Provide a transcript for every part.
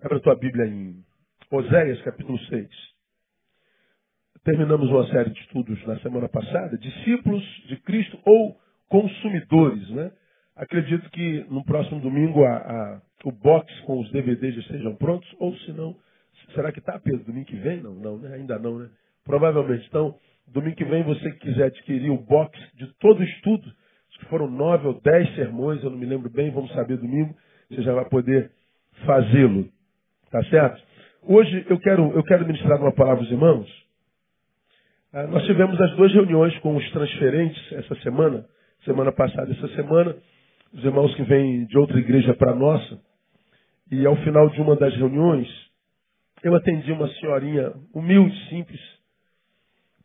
Abra a tua Bíblia em Oséias, capítulo 6. Terminamos uma série de estudos na semana passada, discípulos de Cristo ou consumidores, né? Acredito que no próximo domingo a, a, o box com os DVDs já estejam prontos, ou se não, será que está, Pedro, domingo que vem? Não, não, né? ainda não, né? Provavelmente. Então, domingo que vem, você que quiser adquirir o box de todo o estudo, que foram nove ou dez sermões, eu não me lembro bem, vamos saber domingo, você já vai poder fazê-lo. Tá certo? Hoje eu quero, eu quero ministrar uma palavra aos irmãos. Ah, nós tivemos as duas reuniões com os transferentes essa semana, semana passada, essa semana, os irmãos que vêm de outra igreja para a nossa. E ao final de uma das reuniões, eu atendi uma senhorinha humilde, simples,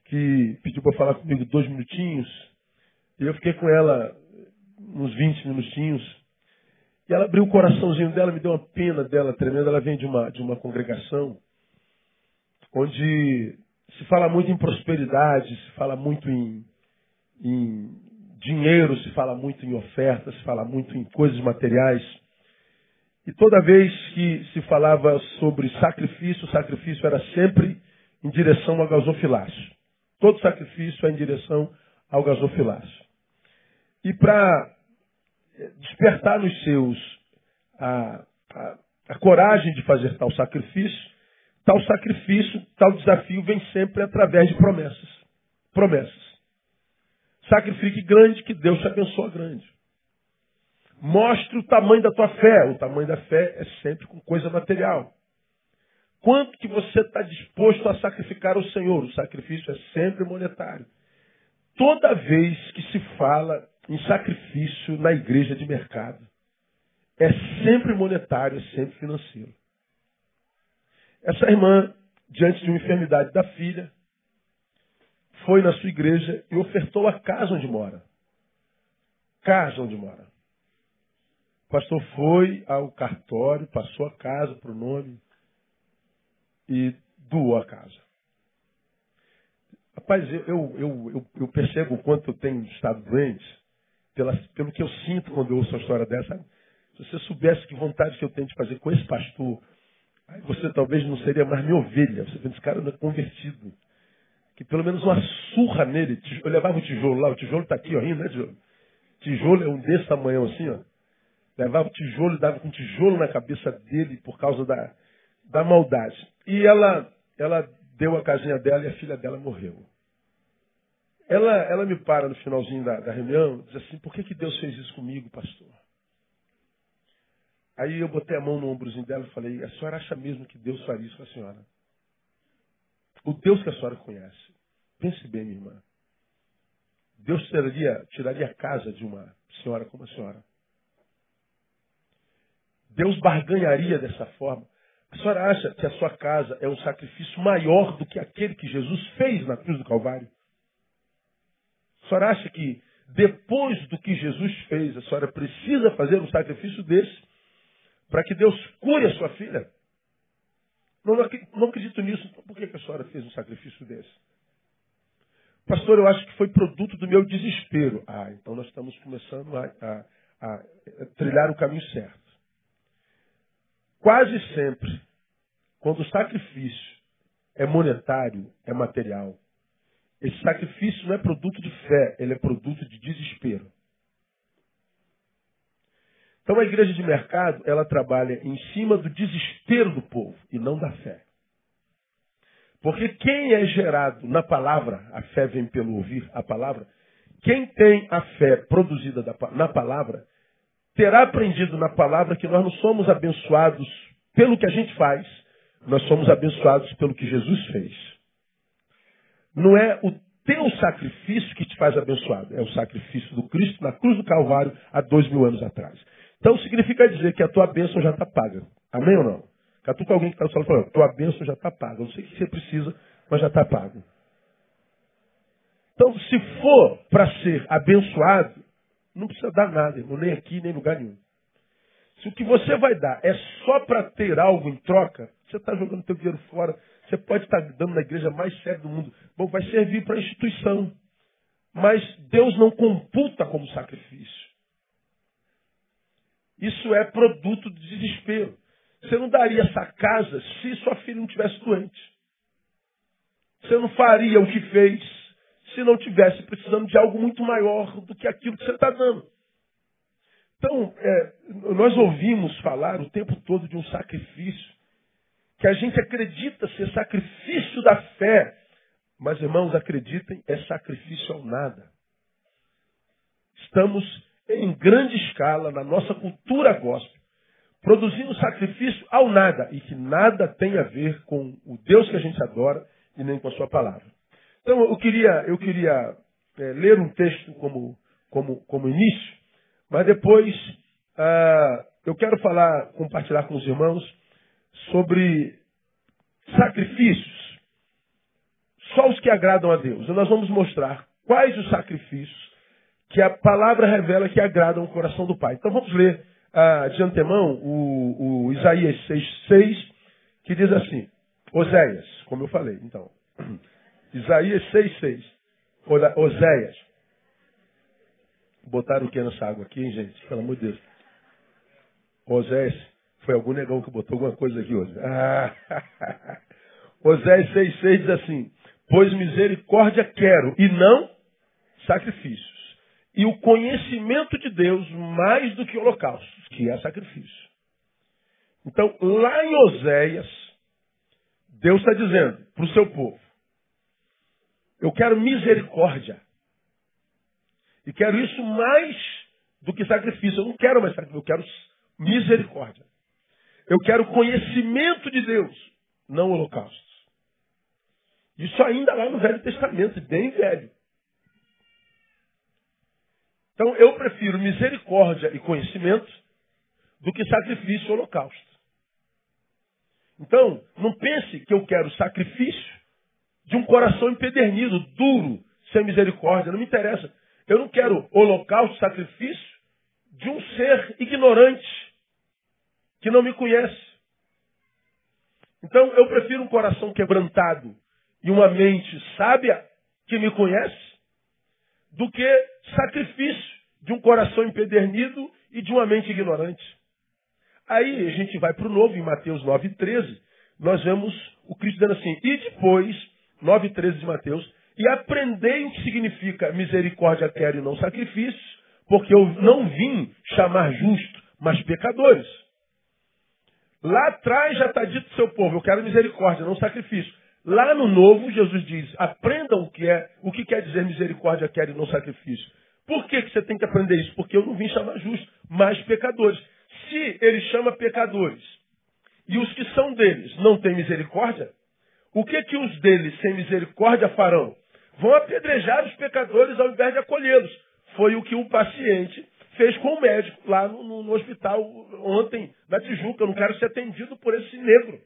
que pediu para falar comigo dois minutinhos. E eu fiquei com ela uns 20 minutinhos. E ela abriu o coraçãozinho dela, me deu uma pena dela tremenda. Ela vem de uma, de uma congregação onde se fala muito em prosperidade, se fala muito em, em dinheiro, se fala muito em ofertas, se fala muito em coisas materiais. E toda vez que se falava sobre sacrifício, o sacrifício era sempre em direção ao gasofilácio. Todo sacrifício é em direção ao gasofilácio. E para despertar nos seus a, a, a coragem de fazer tal sacrifício, tal sacrifício, tal desafio vem sempre através de promessas. Promessas. Sacrifique grande que Deus te abençoa grande. Mostre o tamanho da tua fé. O tamanho da fé é sempre com coisa material. Quanto que você está disposto a sacrificar ao Senhor? O sacrifício é sempre monetário. Toda vez que se fala em sacrifício na igreja de mercado. É sempre monetário, é sempre financeiro. Essa irmã, diante de uma enfermidade da filha, foi na sua igreja e ofertou a casa onde mora. Casa onde mora. O pastor foi ao cartório, passou a casa para o nome e doou a casa. Rapaz, eu, eu, eu, eu, percebo o quanto eu tenho estado doente pela, pelo que eu sinto quando eu ouço uma história dessa. Se você soubesse que vontade que eu tenho de fazer com esse pastor, você talvez não seria mais minha ovelha. Você pensa, esse cara é convertido. Que pelo menos uma surra nele. Eu levava o tijolo lá, o tijolo está aqui, ó, né, tijolo? Tijolo é um desse tamanho assim, ó. Levava o tijolo dava com tijolo na cabeça dele por causa da, da maldade. E ela, ela deu a casinha dela e a filha dela morreu. Ela, ela me para no finalzinho da, da reunião diz assim, por que, que Deus fez isso comigo, pastor? Aí eu botei a mão no ombrozinho dela e falei, a senhora acha mesmo que Deus faria isso com a senhora? O Deus que a senhora conhece. Pense bem, minha irmã. Deus tiraria a casa de uma senhora como a senhora. Deus barganharia dessa forma. A senhora acha que a sua casa é um sacrifício maior do que aquele que Jesus fez na cruz do Calvário? A senhora acha que depois do que Jesus fez, a senhora precisa fazer um sacrifício desse para que Deus cure a sua filha? Não, não acredito nisso. Então, por que a senhora fez um sacrifício desse? Pastor, eu acho que foi produto do meu desespero. Ah, então nós estamos começando a, a, a trilhar o caminho certo. Quase sempre, quando o sacrifício é monetário, é material, esse sacrifício não é produto de fé, ele é produto de desespero. Então a igreja de mercado, ela trabalha em cima do desespero do povo e não da fé. Porque quem é gerado na palavra, a fé vem pelo ouvir a palavra, quem tem a fé produzida na palavra, terá aprendido na palavra que nós não somos abençoados pelo que a gente faz, nós somos abençoados pelo que Jesus fez. Não é o teu sacrifício que te faz abençoado. É o sacrifício do Cristo na cruz do Calvário há dois mil anos atrás. Então significa dizer que a tua bênção já está paga. Amém ou não? Catuca alguém que está no falando, tua bênção já está paga. Eu não sei o que você precisa, mas já está pago. Então, se for para ser abençoado, não precisa dar nada, irmão, nem aqui, nem em lugar nenhum. Se o que você vai dar é só para ter algo em troca, você está jogando teu dinheiro fora, você pode estar dando na igreja mais séria do mundo. Bom, vai servir para a instituição. Mas Deus não computa como sacrifício. Isso é produto de desespero. Você não daria essa casa se sua filha não tivesse doente. Você não faria o que fez se não tivesse precisando de algo muito maior do que aquilo que você está dando. Então, é, nós ouvimos falar o tempo todo de um sacrifício, que a gente acredita ser sacrifício da fé, mas irmãos, acreditem, é sacrifício ao nada. Estamos em grande escala, na nossa cultura gospel, produzindo sacrifício ao nada, e que nada tem a ver com o Deus que a gente adora e nem com a sua palavra. Então, eu queria, eu queria é, ler um texto como, como, como início, mas depois ah, eu quero falar, compartilhar com os irmãos sobre sacrifícios. Só os que agradam a Deus. E nós vamos mostrar quais os sacrifícios que a palavra revela que agradam o coração do Pai. Então vamos ler ah, de antemão o, o Isaías 6,6, que diz assim, Oséias, como eu falei, então. Isaías 6,6. Oséias. Botaram o que nessa água aqui, hein, gente? Pelo amor de Deus. Oséias, foi algum negão que botou alguma coisa aqui hoje. Ah, Oséias 6,6 diz assim: Pois misericórdia quero e não sacrifícios. E o conhecimento de Deus mais do que holocaustos, que é sacrifício. Então, lá em Oséias, Deus está dizendo para o seu povo: Eu quero misericórdia. E quero isso mais do que sacrifício. Eu não quero mais sacrifício, eu quero misericórdia. Eu quero conhecimento de Deus, não holocaustos. Isso ainda lá no Velho Testamento, bem velho. Então eu prefiro misericórdia e conhecimento do que sacrifício e holocausto. Então, não pense que eu quero sacrifício de um coração empedernido, duro, sem misericórdia. Não me interessa. Eu não quero holocausto, sacrifício de um ser ignorante, que não me conhece. Então, eu prefiro um coração quebrantado e uma mente sábia que me conhece, do que sacrifício de um coração empedernido e de uma mente ignorante. Aí a gente vai para o novo, em Mateus 9,13, nós vemos o Cristo dizendo assim, e depois, 9,13 de Mateus, e aprendei o que significa misericórdia quero e não sacrifício, porque eu não vim chamar justo, mas pecadores. Lá atrás já está dito seu povo, eu quero misericórdia, não sacrifício. Lá no novo, Jesus diz, aprendam o que é, o que quer dizer misericórdia quero e não sacrifício. Por que, que você tem que aprender isso? Porque eu não vim chamar justo, mas pecadores. Se ele chama pecadores e os que são deles não têm misericórdia, o que que os deles sem misericórdia farão? Vão apedrejar os pecadores ao invés de acolhê-los. Foi o que o paciente fez com o médico lá no, no, hospital ontem, na Tijuca. Eu não quero ser atendido por esse negro.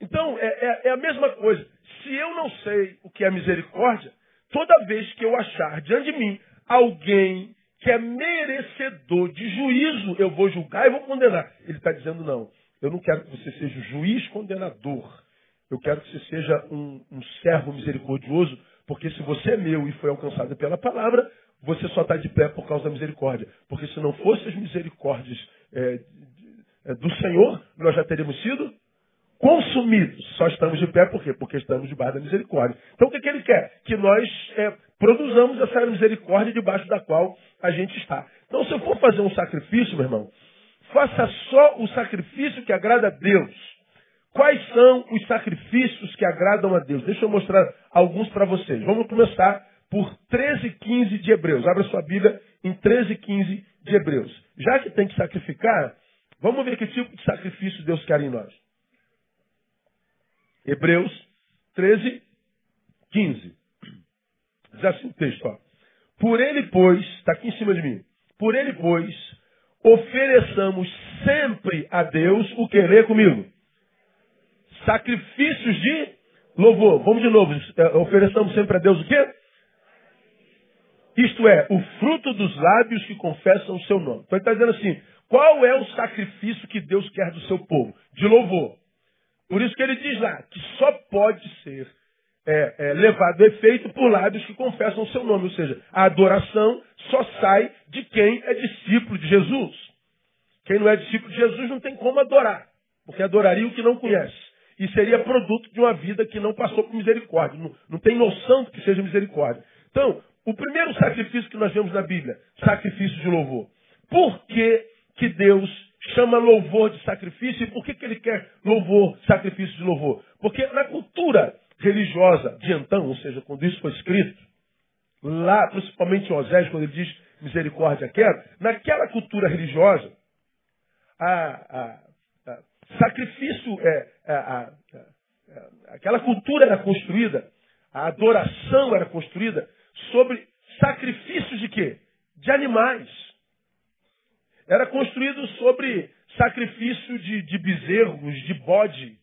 Então, é, é, é, a mesma coisa. Se eu não sei o que é misericórdia, toda vez que eu achar diante de mim alguém que é merecedor de juízo, eu vou julgar e vou condenar. Ele está dizendo, não, eu não quero que você seja juiz condenador. Eu quero que você seja um, um servo misericordioso, porque se você é meu e foi alcançado pela palavra, você só está de pé por causa da misericórdia. Porque se não fossem as misericórdias é, é, do Senhor, nós já teríamos sido consumidos. Só estamos de pé por quê? Porque estamos debaixo da misericórdia. Então o que, que ele quer? Que nós é, produzamos essa misericórdia debaixo da qual a gente está. Então se eu for fazer um sacrifício, meu irmão, faça só o sacrifício que agrada a Deus. Quais são os sacrifícios que agradam a Deus? Deixa eu mostrar alguns para vocês. Vamos começar por 13, 15 de Hebreus. Abra sua Bíblia em 13, 15 de Hebreus. Já que tem que sacrificar, vamos ver que tipo de sacrifício Deus quer em nós. Hebreus 13, 15. Diz assim o texto, ó. Por ele, pois, está aqui em cima de mim. Por ele, pois, ofereçamos sempre a Deus o que lê comigo? Sacrifícios de louvor. Vamos de novo. É, ofereçamos sempre a Deus o quê? Isto é, o fruto dos lábios que confessam o seu nome. Então ele está dizendo assim: qual é o sacrifício que Deus quer do seu povo? De louvor. Por isso que ele diz lá que só pode ser é, é, levado a efeito por lábios que confessam o seu nome. Ou seja, a adoração só sai de quem é discípulo de Jesus. Quem não é discípulo de Jesus não tem como adorar, porque adoraria o que não conhece. E seria produto de uma vida que não passou por misericórdia, não, não tem noção do que seja misericórdia. Então, o primeiro sacrifício que nós vemos na Bíblia, sacrifício de louvor. Por que, que Deus chama louvor de sacrifício e por que, que ele quer louvor, sacrifício de louvor? Porque na cultura religiosa de então, ou seja, quando isso foi escrito, lá, principalmente em Osés, quando ele diz misericórdia quero, naquela cultura religiosa, a, a, a sacrifício, é, a, aquela cultura era construída, a adoração era construída sobre sacrifícios de quê? De animais. Era construído sobre sacrifício de, de bezerros, de bode.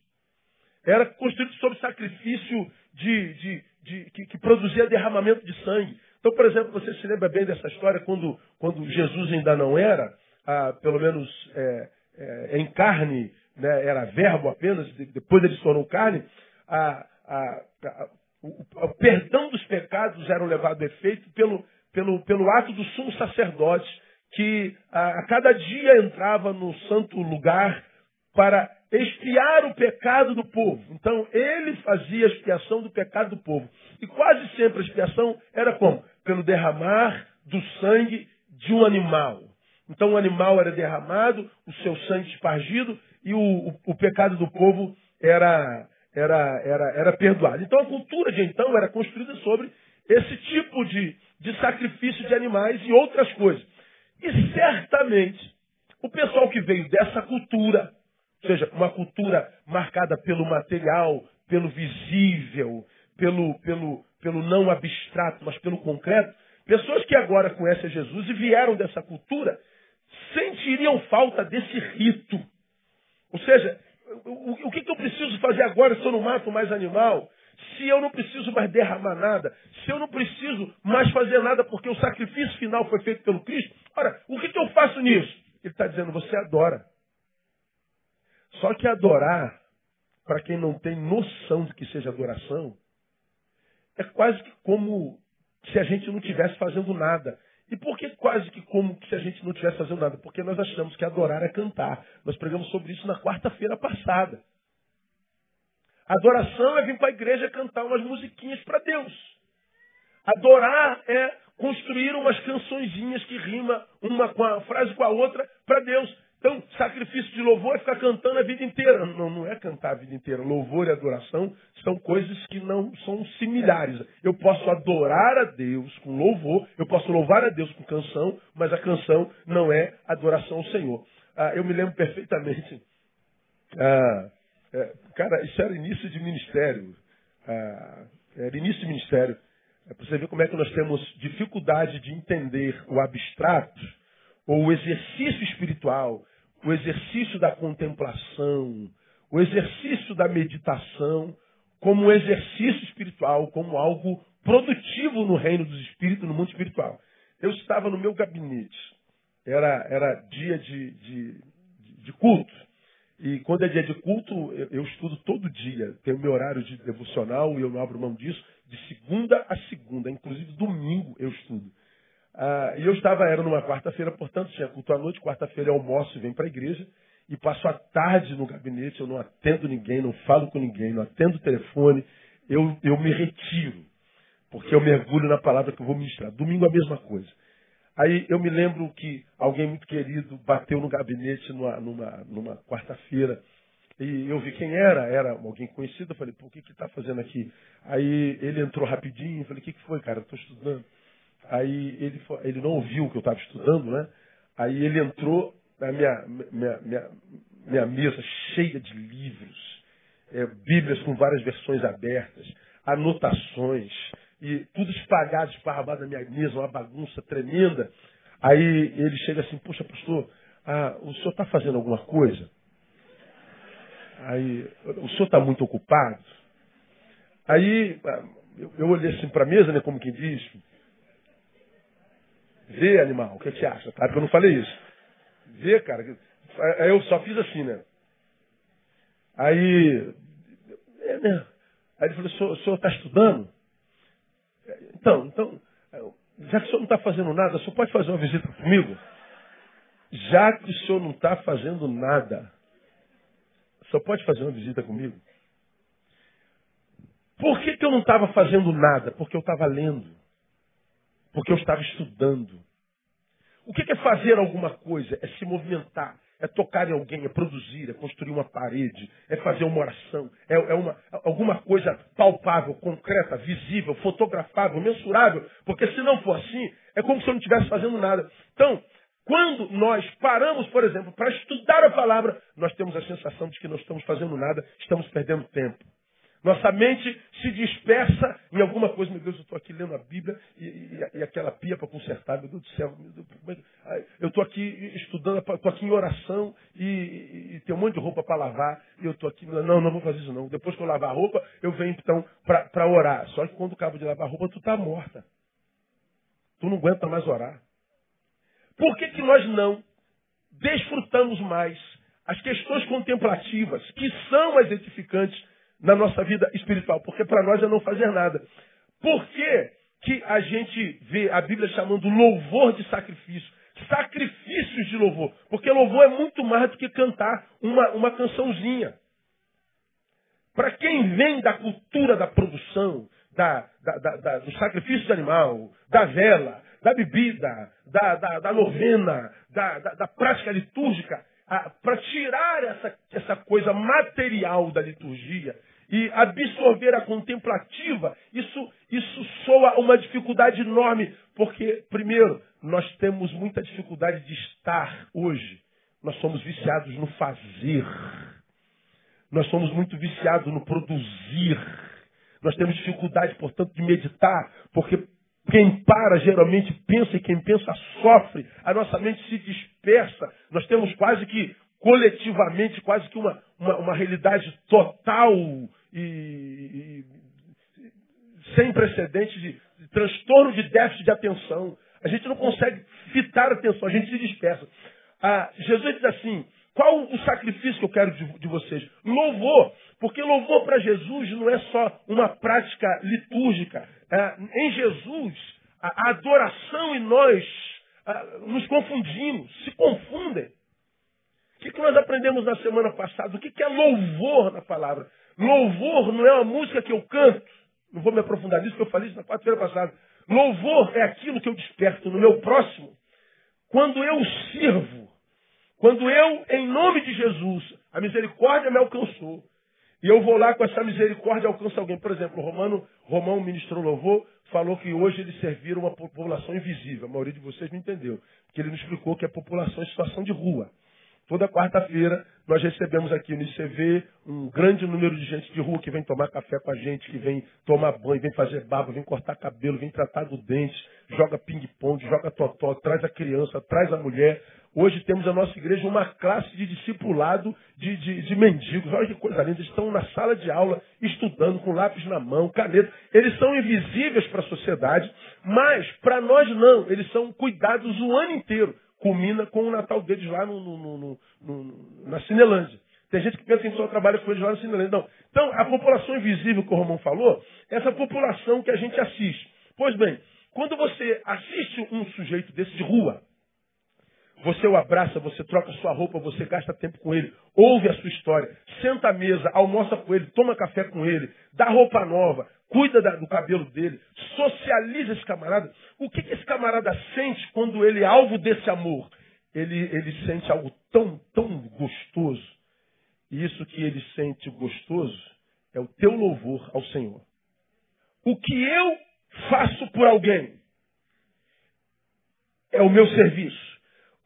Era construído sobre sacrifício de, de, de que, que, produzia derramamento de sangue. Então, por exemplo, você se lembra bem dessa história quando, quando Jesus ainda não era, ah, pelo menos é, é, em carne, né, era verbo apenas, depois ele se tornou carne, a, a, a, o, perdão dos pecados era levado a efeito pelo, pelo, pelo ato do sumo sacerdote, que a, a cada dia entrava no santo lugar para expiar o pecado do povo. Então, ele fazia a expiação do pecado do povo. E quase sempre a expiação era como? Pelo derramar do sangue de um animal. Então, o animal era derramado, o seu sangue espargido, e o, o, o pecado do povo era, era, era, era perdoado. Então, a cultura de então era construída sobre esse tipo de, de sacrifício de animais e outras coisas. E certamente, o pessoal que veio dessa cultura, ou seja, uma cultura marcada pelo material, pelo visível, pelo, pelo, pelo não abstrato, mas pelo concreto, pessoas que agora conhecem Jesus e vieram dessa cultura, sentiriam falta desse rito. Ou seja, o, o que, que eu preciso fazer agora se eu não mato mais animal? Se eu não preciso mais derramar nada, se eu não preciso mais fazer nada porque o sacrifício final foi feito pelo Cristo, ora, o que, que eu faço nisso? Ele está dizendo, você adora. Só que adorar, para quem não tem noção de que seja adoração, é quase que como se a gente não estivesse fazendo nada. E por que quase que como se a gente não estivesse fazendo nada? Porque nós achamos que adorar é cantar. Nós pregamos sobre isso na quarta-feira passada. Adoração é vir para a igreja cantar umas musiquinhas para Deus. Adorar é construir umas cançõezinhas que rima uma com a frase com a outra para Deus. Então, sacrifício de louvor é ficar cantando a vida inteira. Não, não é cantar a vida inteira. Louvor e adoração são coisas que não são similares. Eu posso adorar a Deus com louvor, eu posso louvar a Deus com canção, mas a canção não é adoração ao Senhor. Ah, eu me lembro perfeitamente. Ah, é, cara, isso era início de ministério. Ah, era início de ministério. É para você ver como é que nós temos dificuldade de entender o abstrato ou o exercício espiritual, o exercício da contemplação, o exercício da meditação, como um exercício espiritual, como algo produtivo no reino dos espíritos, no mundo espiritual. Eu estava no meu gabinete, era, era dia de, de, de culto. E quando é dia de culto, eu, eu estudo todo dia. Tenho meu horário de devocional e eu não abro mão disso, de segunda a segunda. Inclusive domingo eu estudo. Ah, e eu estava, era numa quarta-feira, portanto, tinha culto à noite, quarta-feira eu almoço e venho para a igreja, e passo a tarde no gabinete, eu não atendo ninguém, não falo com ninguém, não atendo o telefone, eu, eu me retiro, porque eu mergulho na palavra que eu vou ministrar. Domingo a mesma coisa. Aí eu me lembro que alguém muito querido bateu no gabinete numa, numa, numa quarta-feira, e eu vi quem era, era alguém conhecido, eu falei, pô, o que que está fazendo aqui? Aí ele entrou rapidinho, eu falei, o que, que foi, cara? Estou estudando. Aí ele, ele não ouviu o que eu estava estudando, né? Aí ele entrou na minha, minha, minha, minha mesa cheia de livros, é, bíblias com várias versões abertas, anotações, e tudo espalhado, esparramado na minha mesa, uma bagunça tremenda. Aí ele chega assim, poxa, pastor, ah, o senhor está fazendo alguma coisa? Aí, o senhor está muito ocupado? Aí ah, eu, eu olhei assim para a mesa, né, como quem diz, Vê, animal, o que, você acha? Tá? Porque eu não falei isso. Vê, cara. Aí eu só fiz assim, né? Aí. É, né? Aí ele falou, o senhor está estudando? Então, então, já que o senhor não está fazendo nada, o senhor pode fazer uma visita comigo? já que o senhor não está fazendo nada, só pode fazer uma visita comigo? Por que, que eu não estava fazendo nada? Porque eu estava lendo. Porque eu estava estudando. O que, é fazer alguma coisa? É se movimentar é tocar em alguém, é produzir, é construir uma parede, é fazer uma oração, é, é uma, alguma coisa palpável, concreta, visível, fotografável, mensurável, porque se não for assim, é como se eu não estivesse fazendo nada. Então, quando nós paramos, por exemplo, para estudar a palavra, nós temos a sensação de que não estamos fazendo nada, estamos perdendo tempo. Nossa mente se dispersa em alguma coisa. Meu Deus, eu estou aqui lendo a Bíblia e, e, e aquela pia para consertar. Meu Deus do céu. Deus, é eu estou aqui estudando, estou aqui em oração e, e, tem um monte de roupa para lavar. E eu estou aqui. Não, não vou fazer isso não. Depois que eu lavar a roupa, eu venho então para orar. Só que quando acabo de lavar a roupa, tu está morta. Tu não aguenta mais orar. Por que, que nós não desfrutamos mais as questões contemplativas, que são as edificantes na nossa vida espiritual, porque para nós é não fazer nada. Por que, que a gente vê a Bíblia chamando louvor de sacrifício? Sacrifícios de louvor. Porque louvor é muito mais do que cantar uma, uma cançãozinha. Para quem vem da cultura da produção, da, da, da, do sacrifício de animal, da vela, da bebida, da, da novena, da, prática litúrgica, para tirar essa, essa coisa material da liturgia e absorver a contemplativa, isso, isso soa uma dificuldade enorme, porque, primeiro, nós temos muita dificuldade de estar hoje. Nós somos viciados no fazer. Nós somos muito viciados no produzir. Nós temos dificuldade, portanto, de meditar, porque quem para geralmente pensa e quem pensa sofre. A nossa mente se dispersa. Nós temos quase que coletivamente, quase que uma, uma, uma realidade total e, e, sem precedentes de, de transtorno de déficit de atenção. A gente não consegue fitar a atenção, a gente se dispersa. Ah, Jesus diz assim: qual o sacrifício que eu quero de, de vocês? Louvor. Porque louvor para Jesus não é só uma prática litúrgica. É, em Jesus, a, adoração e nós nos confundimos, se confundem. O que, que nós aprendemos na semana passada? O que, que é louvor na palavra? Louvor não é uma música que eu canto. Não vou me aprofundar nisso, porque eu falei isso na quarta-feira passada. Louvor é aquilo que eu desperto no meu próximo quando eu sirvo. Quando eu, em nome de Jesus, a misericórdia me alcançou. E eu vou lá com essa misericórdia alcança alguém. Por exemplo, o Romano, Romão ministrou louvor, falou que hoje eles serviram uma população invisível. A maioria de vocês não entendeu. Porque ele nos explicou que é população em situação de rua. Toda quarta-feira nós recebemos aqui no ICV um grande número de gente de rua que vem tomar café com a gente, que vem tomar banho, vem fazer barba, vem cortar cabelo, vem tratar do dente, joga ping-pong, joga totó, traz a criança, traz a mulher. Hoje temos na nossa igreja uma classe de discipulado de, de, de mendigos. Olha que coisa linda. Eles estão na sala de aula, estudando, com lápis na mão, caneta. Eles são invisíveis para a sociedade, mas para nós não. Eles são cuidados o ano inteiro culmina com o Natal deles lá no, no, no, na Cinelândia. Tem gente que pensa que só trabalha com eles lá na Cinelândia. Não. Então, a população invisível que o Romão falou, é essa população que a gente assiste. Pois bem, quando você assiste um sujeito desse de rua, você o abraça, você troca sua roupa, você gasta tempo com ele, ouve a sua história, senta à mesa, almoça com ele, toma café com ele, dá roupa nova, cuida da, do cabelo dele, socializa esse camarada. O que, que esse camarada sente quando ele é alvo desse amor? Ele, ele sente algo tão, tão gostoso. E isso que ele sente gostoso é o teu louvor ao Senhor. O que eu faço por alguém é o meu serviço.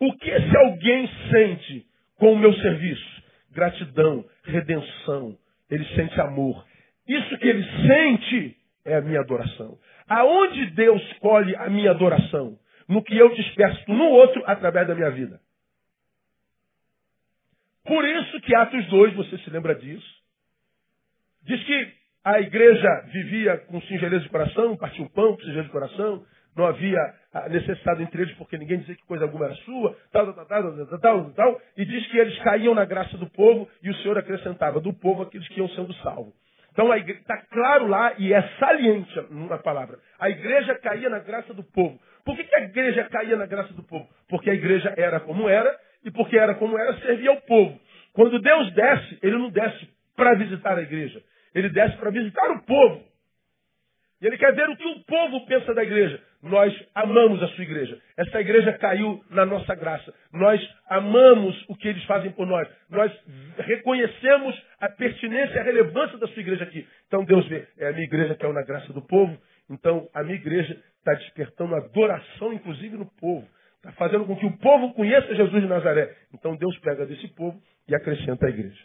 O que esse alguém sente com o meu serviço? Gratidão, redenção. Ele sente amor. Isso que ele sente é a minha adoração. Aonde Deus colhe a minha adoração? No que eu disperso no outro através da minha vida. Por isso que Atos 2, você se lembra disso, diz que a igreja vivia com singeleza de coração, partia o pão com singeleza de coração, não havia necessidade entre eles porque ninguém dizia que coisa alguma era sua, tal, tal, tal, tal, tal, tal, e diz que eles caíam na graça do povo e o Senhor acrescentava do povo aqueles que iam sendo salvos. Então está claro lá e é saliente na palavra. A igreja caía na graça do povo. Por que, que a igreja caía na graça do povo? Porque a igreja era como era, e porque era como era, servia ao povo. Quando Deus desce, ele não desce para visitar a igreja. Ele desce para visitar o povo. E ele quer ver o que o povo pensa da igreja. Nós amamos a sua igreja. Essa igreja caiu na nossa graça. Nós amamos o que eles fazem por nós. Nós reconhecemos a pertinência e a relevância da sua igreja aqui. Então Deus vê, é a minha igreja é na graça do povo. Então a minha igreja está despertando adoração, inclusive no povo. Está fazendo com que o povo conheça Jesus de Nazaré. Então Deus pega desse povo e acrescenta a igreja.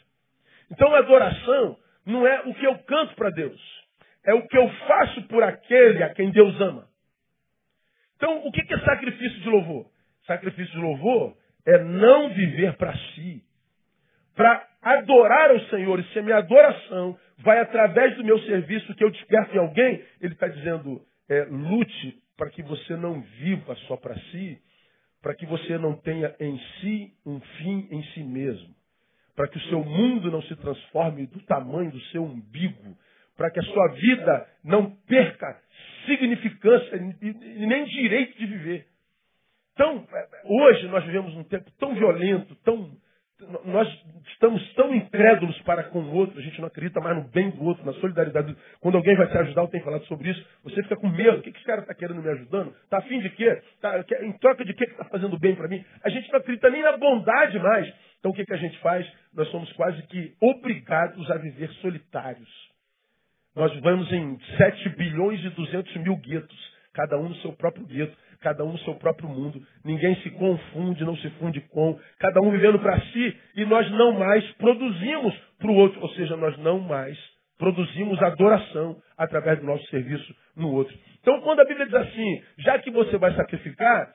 Então a adoração não é o que eu canto para Deus. É o que eu faço por aquele a quem Deus ama. Então, o que é sacrifício de louvor? Sacrifício de louvor é não viver para si. Para adorar ao Senhor, e se a minha adoração vai através do meu serviço que eu desperto em alguém, ele está dizendo, é, lute para que você não viva só para si, para que você não tenha em si um fim em si mesmo, para que o seu mundo não se transforme do tamanho do seu umbigo, para que a sua vida não perca significância e nem direito de viver. Então, hoje nós vivemos um tempo tão violento, tão. Nós estamos tão incrédulos para com o outro, a gente não acredita mais no bem do outro, na solidariedade. Quando alguém vai te ajudar, eu tenho falado sobre isso, você fica com medo. O que, esse cara está querendo me ajudando? Está afim de quê? Tá, em troca de quê que está fazendo bem para mim? A gente não acredita nem na bondade mais. Então o que, que a gente faz? Nós somos quase que obrigados a viver solitários. Nós vivemos em 7 bilhões e 200 mil guetos, cada um no seu próprio gueto, cada um no seu próprio mundo. Ninguém se confunde, não se funde com, cada um vivendo para si e nós não mais produzimos para o outro, ou seja, nós não mais produzimos adoração através do nosso serviço no outro. Então, quando a Bíblia diz assim, já que você vai sacrificar,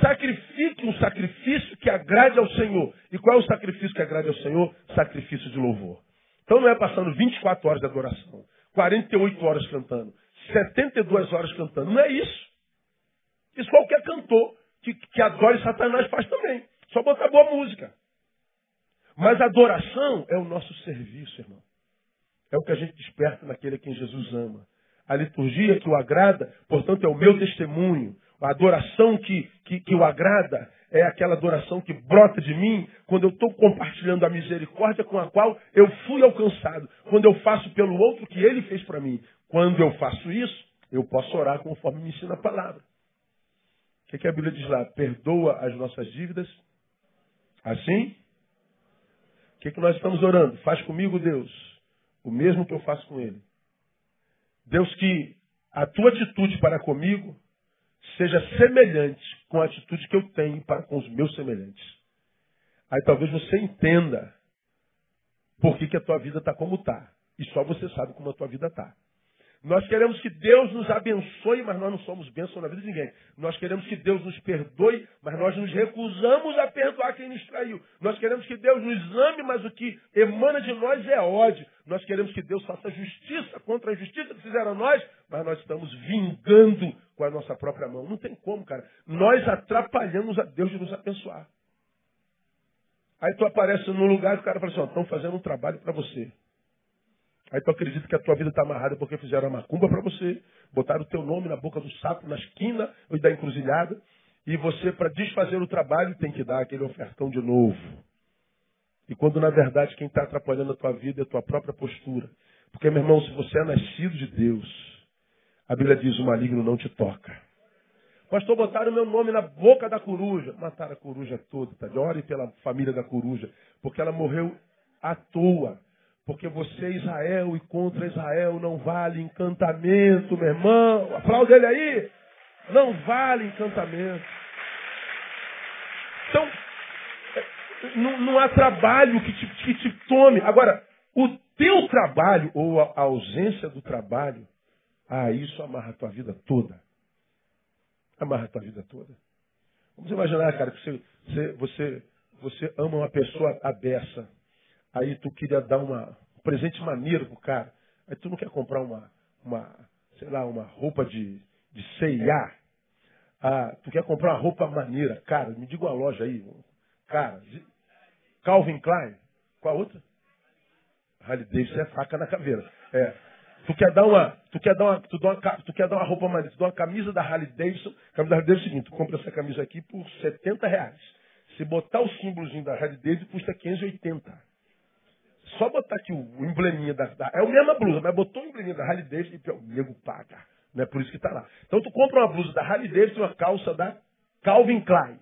sacrifique um sacrifício que agrade ao Senhor. E qual é o sacrifício que agrade ao Senhor? Sacrifício de louvor. Então não é passando 24 horas de adoração. 48 horas cantando, 72 horas cantando. Não é isso. Isso qualquer cantor que, que adore Satanás faz também. Só botar boa música. Mas adoração é o nosso serviço, irmão. É o que a gente desperta naquele a quem Jesus ama. A liturgia que o agrada, portanto, é o meu testemunho. A adoração que, que, que o agrada é aquela adoração que brota de mim quando eu estou compartilhando a misericórdia com a qual eu fui alcançado. Quando eu faço pelo outro que ele fez para mim. Quando eu faço isso, eu posso orar conforme me ensina a palavra. O que, que a Bíblia diz lá? Perdoa as nossas dívidas. Assim? O que, que nós estamos orando? Faz comigo, Deus, o mesmo que eu faço com ele. Deus, que a tua atitude para comigo seja semelhante com a atitude que eu tenho para com os meus semelhantes. Aí talvez você entenda por que, que a tua vida está como está. E só você sabe como a tua vida está. Nós queremos que Deus nos abençoe, mas nós não somos bênção na vida de ninguém. Nós queremos que Deus nos perdoe, mas nós nos recusamos a perdoar quem nos traiu. Nós queremos que Deus nos ame, mas o que emana de nós é ódio. Nós queremos que Deus faça justiça contra a justiça que fizeram a nós, mas nós estamos vingando com a nossa própria mão. Não tem como, cara. Nós atrapalhamos a Deus de nos abençoar. Aí tu aparece no lugar e o cara fala assim, estão fazendo um trabalho para você. Aí tu acredita que a tua vida está amarrada porque fizeram a macumba para você, botaram o teu nome na boca do sapo, na esquina da encruzilhada, e você, para desfazer o trabalho, tem que dar aquele ofertão de novo. E quando, na verdade, quem está atrapalhando a tua vida é a tua própria postura. Porque, meu irmão, se você é nascido de Deus, a Bíblia diz, o maligno não te toca. Pastor, botaram meu nome na boca da coruja. Mataram a coruja toda, tá? Ore pela família da coruja, porque ela morreu à toa. Porque você é Israel e contra Israel não vale encantamento, meu irmão. Aplaude ele aí. Não vale encantamento. Então, não, não há trabalho que te, que te tome. Agora, o teu trabalho ou a ausência do trabalho, ah, isso amarra a tua vida toda. Amarra a tua vida toda. Vamos imaginar, cara, que você, você, você, você ama uma pessoa abessa Aí tu queria dar uma, um presente maneiro pro cara. Aí tu não quer comprar uma, uma sei lá, uma roupa de, de C&A. Ah, tu quer comprar uma roupa maneira. Cara, me diga uma loja aí. Cara, Calvin Klein. Qual a outra? Harley Davidson é faca na caveira. É. Tu quer dar uma, tu quer dar uma, tu, dá uma, tu quer dar uma roupa maneira, tu dá uma camisa da Harley Davidson, camisa da Harley Davidson é o seguinte, tu compra essa camisa aqui por 70 reais. Se botar o símbolozinho da Harley Davidson, custa 580. Só botar aqui o, embleminha da, da, É a mesma blusa, mas botou o embleminha da Harley Davidson e o nego paga. Não é por isso que está lá. Então tu compra uma blusa da Harley Davidson e uma calça da Calvin Klein.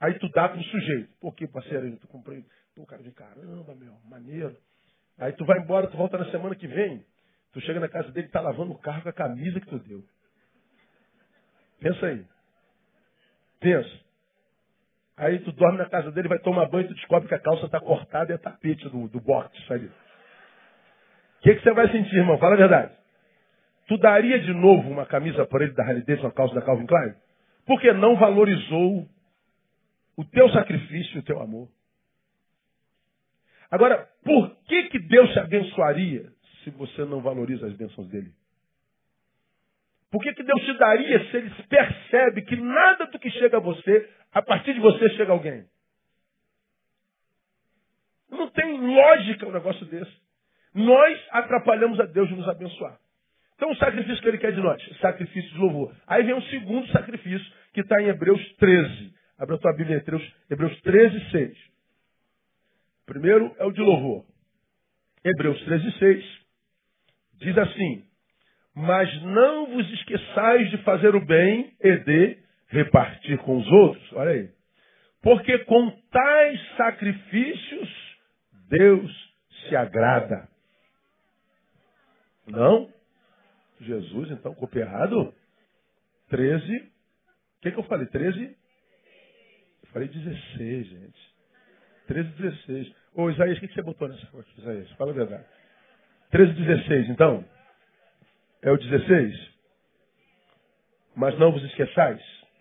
Aí tu dá pro sujeito. Por que, parceiro? Tu comprei. Pô, cara, de caramba, meu, maneiro. Aí tu vai embora, tu volta na semana que vem. Tu chega na casa dele tá lavando o carro com a camisa que tu deu. Pensa aí. Pensa. Aí tu dorme na casa dele, vai tomar banho tu descobre que a calça está cortada e é tapete do, do box ali. O que, que você vai sentir, irmão? Fala a verdade. Tu daria de novo uma camisa por ele da Harley Davidson, uma calça da Calvin Klein? Porque não valorizou o teu sacrifício o teu amor. Agora, por que, que Deus te abençoaria se você não valoriza as bênçãos dele? Por que, que Deus te daria se ele percebe que nada do que chega a você, a partir de você chega alguém? Não tem lógica um negócio desse. Nós atrapalhamos a Deus de nos abençoar. Então o sacrifício que ele quer de nós, sacrifício de louvor. Aí vem um segundo sacrifício que está em Hebreus 13. Abre a tua Bíblia Hebreus, Hebreus 13, 6. Primeiro é o de louvor. Hebreus 13, 6 diz assim: Mas não vos esqueçais de fazer o bem e de repartir com os outros. Olha aí. Porque com tais sacrifícios Deus se agrada. Não? Jesus, então, copiei errado? 13. O que, que eu falei? 13? Eu falei 16, gente. 13, 16. Ô, Isaías, o que, que você botou nessa aqui, Isaías? Fala a verdade. 13, 16, então. É o 16? Mas não vos esqueçais.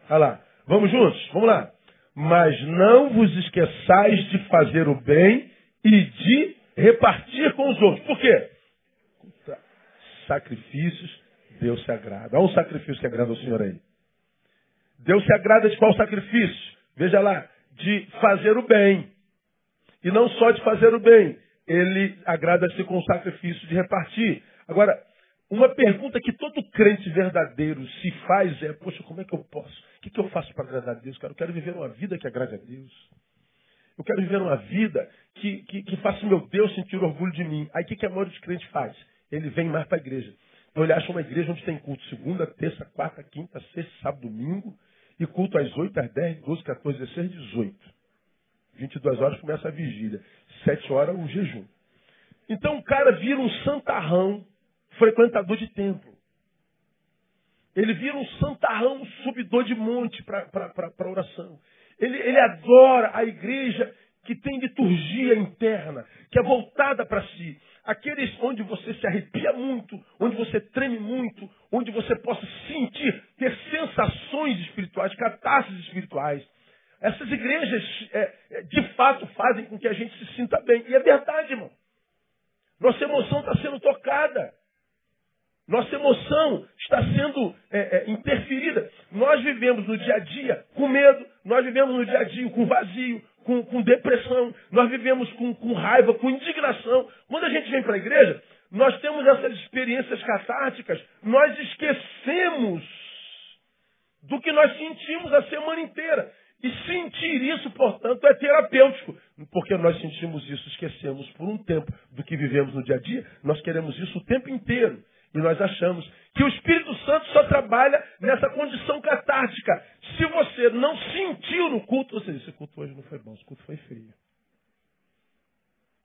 Olha lá. Vamos juntos? Vamos lá. Mas não vos esqueçais de fazer o bem e de repartir com os outros. Por quê? sacrifícios, Deus se agrada. Olha um sacrifício que agrada ao Senhor aí. Deus se agrada de qual sacrifício? Veja lá, de fazer o bem. E não só de fazer o bem, ele agrada-se com o sacrifício de repartir. Agora, uma pergunta que todo crente verdadeiro se faz é: poxa, como é que eu posso? O que, que eu faço para agradar a Deus? Cara, eu quero viver uma vida que agrade a Deus. Eu quero viver uma vida que, que, que faça meu Deus sentir orgulho de mim. Aí o que, que a maioria dos crentes faz? ele vem mais para a igreja. Então ele acha uma igreja onde tem culto segunda, terça, quarta, quinta, sexta, sábado, domingo, e culto às 8, às 10, 12, 14, 16, 18. 22 horas começa a vigília. 7 horas o jejum. Então o cara vira um santarrão, frequentador de templo. Ele vira um santarrão, subidor de monte para oração. Ele, ele adora a igreja que tem liturgia interna, que é voltada para si. Aqueles onde você se arrepia muito, onde você treme muito, onde você possa sentir, ter sensações espirituais, catástrofes espirituais. Essas igrejas, é, é, de fato, fazem com que a gente se sinta bem. E é verdade, irmão. Nossa emoção está sendo tocada. Nossa emoção está sendo é, é, interferida. Nós vivemos no dia a dia com medo, nós vivemos no dia a dia com vazio, com, com depressão, nós vivemos com, com raiva, com indignação. Quando a gente vem para a igreja, nós temos essas experiências catárticas, nós esquecemos do que nós sentimos a semana inteira. E sentir isso, portanto, é terapêutico. Porque nós sentimos isso, esquecemos por um tempo do que vivemos no dia a dia, nós queremos isso o tempo inteiro. E nós achamos que o Espírito Santo só trabalha nessa condição catártica. Se você não sentiu no culto, você diz, esse culto hoje não foi bom, esse culto foi feio.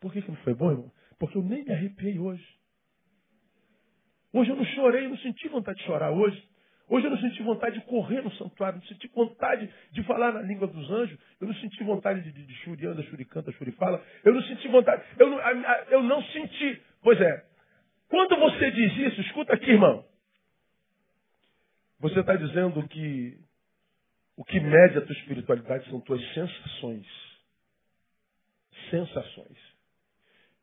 Por que, que não foi bom, irmão? Porque eu nem me arrepiei hoje. Hoje eu não chorei, não senti vontade de chorar hoje. Hoje eu não senti vontade de correr no santuário, não senti vontade de falar na língua dos anjos, eu não senti vontade de, de, de churianda, churicanta, churifala, eu não senti vontade, eu não, eu não senti. Pois é, quando você diz isso, escuta aqui, irmão. Você está dizendo que o que mede a tua espiritualidade são tuas sensações. Sensações.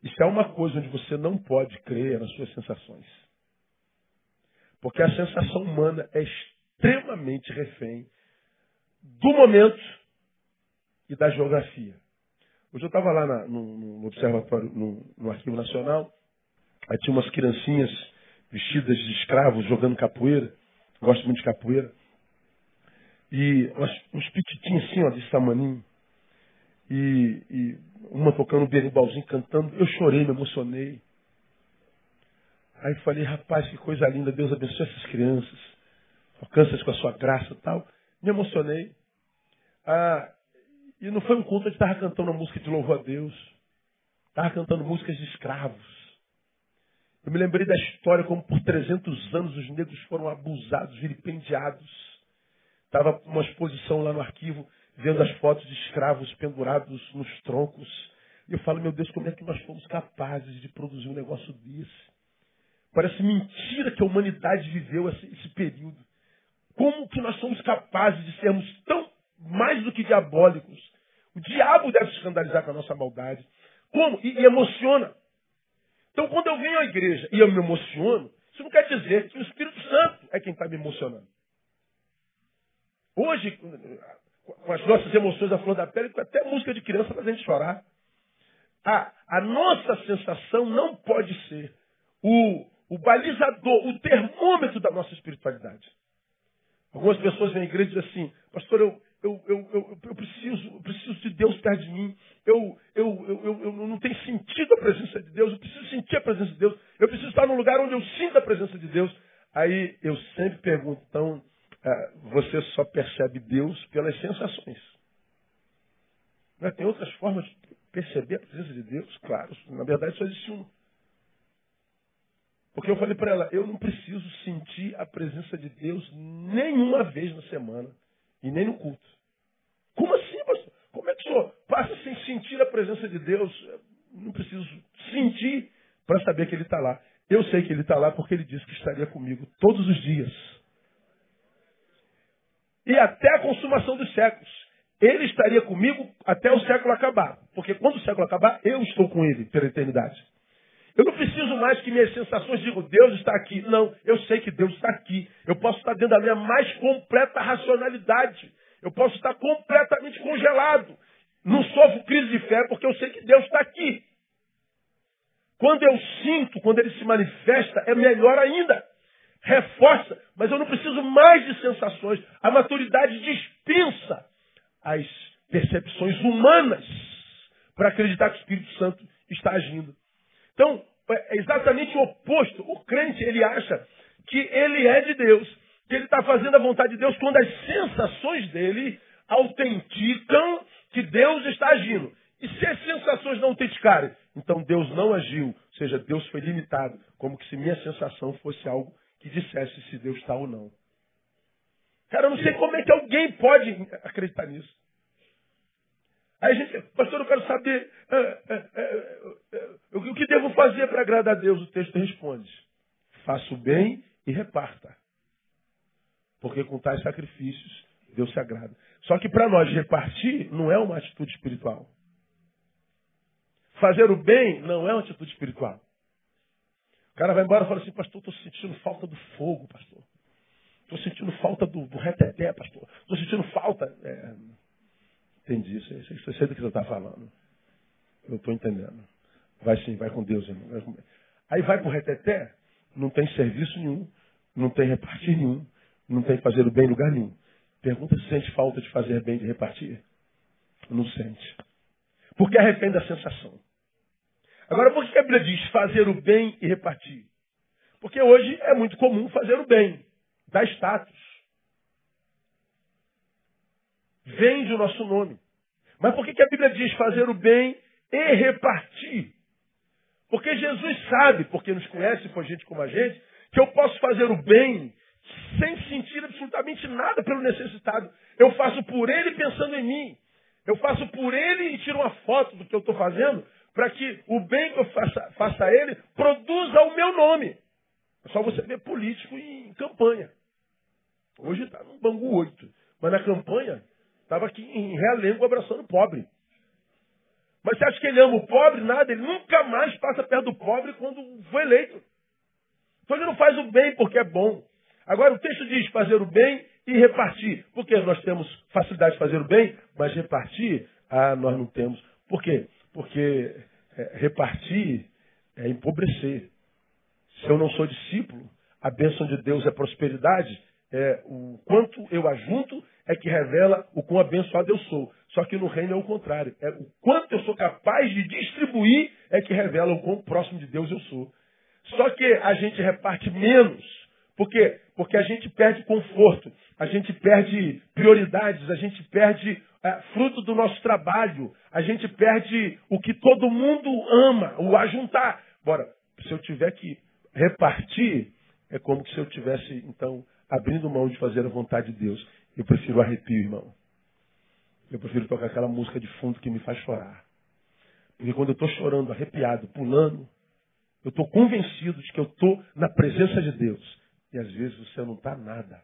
Isso é uma coisa onde você não pode crer nas suas sensações. Porque a sensação humana é extremamente refém do momento e da geografia. Hoje eu estava lá na, no, no, observatório, no, no Arquivo Nacional, Aí tinha umas criancinhas vestidas de escravos, jogando capoeira. Gosto muito de capoeira. E umas, uns pititinhos assim, ó, desse tamaninho. E, e uma tocando um berimbalzinho, cantando. Eu chorei, me emocionei. Aí falei, rapaz, que coisa linda, Deus abençoe essas crianças. Alcança-as com a sua graça e tal. Me emocionei. Ah, e não foi um culto, a gente estava cantando uma música de louvor a Deus. Estava cantando músicas de escravos. Eu me lembrei da história como por 300 anos os negros foram abusados, vilipendiados. Estava uma exposição lá no arquivo, vendo as fotos de escravos pendurados nos troncos. E eu falo, meu Deus, como é que nós fomos capazes de produzir um negócio desse? Parece mentira que a humanidade viveu esse, esse período. Como que nós somos capazes de sermos tão mais do que diabólicos? O diabo deve se escandalizar com a nossa maldade. Como? E, e emociona. Então, quando eu venho à igreja e eu me emociono, isso não quer dizer que o Espírito Santo é quem está me emocionando. Hoje, com as nossas emoções à flor da pele, até música de criança faz a gente chorar. A, a nossa sensação não pode ser o, o balizador, o termômetro da nossa espiritualidade. Algumas pessoas vêm à igreja e dizem assim, pastor, eu, eu, eu, eu, eu, preciso, eu preciso de Deus perto de mim. Eu, eu, eu, eu, não tenho sentido a presença de Deus. Eu preciso sentir a presença de Deus. Eu preciso estar num lugar onde eu sinto a presença de Deus. Aí eu sempre pergunto, então, ah, você só percebe Deus pelas sensações. Não é? Tem outras formas de perceber a presença de Deus? Claro, na verdade só existe uma. Porque eu falei para ela, eu não preciso sentir a presença de Deus nenhuma vez na semana e nem no culto. Como assim, pastor? Como é que o senhor passa sem sentir a presença de Deus? não preciso sentir para saber que Ele está lá. Eu sei que Ele está lá porque Ele disse que estaria comigo todos os dias. E até a consumação dos séculos. Ele estaria comigo até o século acabar. Porque quando o século acabar, eu estou com Ele pela eternidade. Eu não preciso mais que minhas sensações digam, Deus está aqui. Não, eu sei que Deus está aqui. Eu posso estar dentro da minha mais completa racionalidade. Eu posso estar completamente congelado. Não sofro crise de fé porque eu sei que Deus está aqui. Quando eu sinto, quando ele se manifesta, é melhor ainda. Reforça, mas eu não preciso mais de sensações. A maturidade dispensa as percepções humanas para acreditar que o Espírito Santo está agindo. Então, é exatamente o oposto. O crente, ele acha que ele é de Deus, que ele está fazendo a vontade de Deus quando as sensações dele autenticam que Deus está agindo. E se as sensações não autenticarem, então Deus não agiu, ou seja, Deus foi limitado, como que se minha sensação fosse algo que dissesse se Deus está ou não. Cara, eu não sei como é que alguém pode acreditar nisso. Aí a gente, pastor, eu quero saber é, é, é, o que devo fazer para agradar a Deus. O texto responde: faça o bem e reparta. Porque com tais sacrifícios Deus se agrada. Só que para nós repartir não é uma atitude espiritual. Fazer o bem não é uma atitude espiritual. O cara vai embora e fala assim, pastor, estou sentindo falta do fogo, pastor. Estou sentindo falta do, do reteté, pastor. Estou sentindo falta. É, Entendi. Você sei do que você está falando. Eu estou entendendo. Vai sim, vai com Deus, irmão. Aí vai para o reteté, não tem serviço nenhum, não tem repartir nenhum, não tem fazer o bem em lugar nenhum. Pergunta se sente falta de fazer bem, de repartir. Não sente. Porque arrepende da sensação. Agora, por que a Bíblia diz fazer o bem e repartir? Porque hoje é muito comum fazer o bem, dar status vende o nosso nome. Mas por que, que a Bíblia diz fazer o bem e repartir? Porque Jesus sabe, porque nos conhece, por gente como a gente, que eu posso fazer o bem sem sentir absolutamente nada pelo necessitado. Eu faço por ele pensando em mim. Eu faço por ele e tiro uma foto do que eu estou fazendo para que o bem que eu faça, faça a ele produza o meu nome. É só você ver político em campanha. Hoje está no Bangu 8. Mas na campanha, Estava aqui em realengo abraçando o pobre. Mas você acha que ele ama o pobre? Nada. Ele nunca mais passa perto do pobre quando foi eleito. Então ele não faz o bem porque é bom. Agora o texto diz fazer o bem e repartir. Porque nós temos facilidade de fazer o bem, mas repartir, ah, nós não temos. Por quê? Porque é, repartir é empobrecer. Se eu não sou discípulo, a bênção de Deus é prosperidade, é, o quanto eu ajunto é que revela o quão abençoado eu sou. Só que no reino é o contrário. É o quanto eu sou capaz de distribuir é que revela o quão próximo de Deus eu sou. Só que a gente reparte menos. Por quê? Porque a gente perde conforto, a gente perde prioridades, a gente perde é, fruto do nosso trabalho, a gente perde o que todo mundo ama, o ajuntar. Bora, se eu tiver que repartir, é como se eu tivesse, então, abrindo mão de fazer a vontade de Deus. Eu prefiro arrepio, irmão. Eu prefiro tocar aquela música de fundo que me faz chorar. Porque quando eu estou chorando, arrepiado, pulando, eu estou convencido de que eu estou na presença de Deus. E às vezes você não está nada.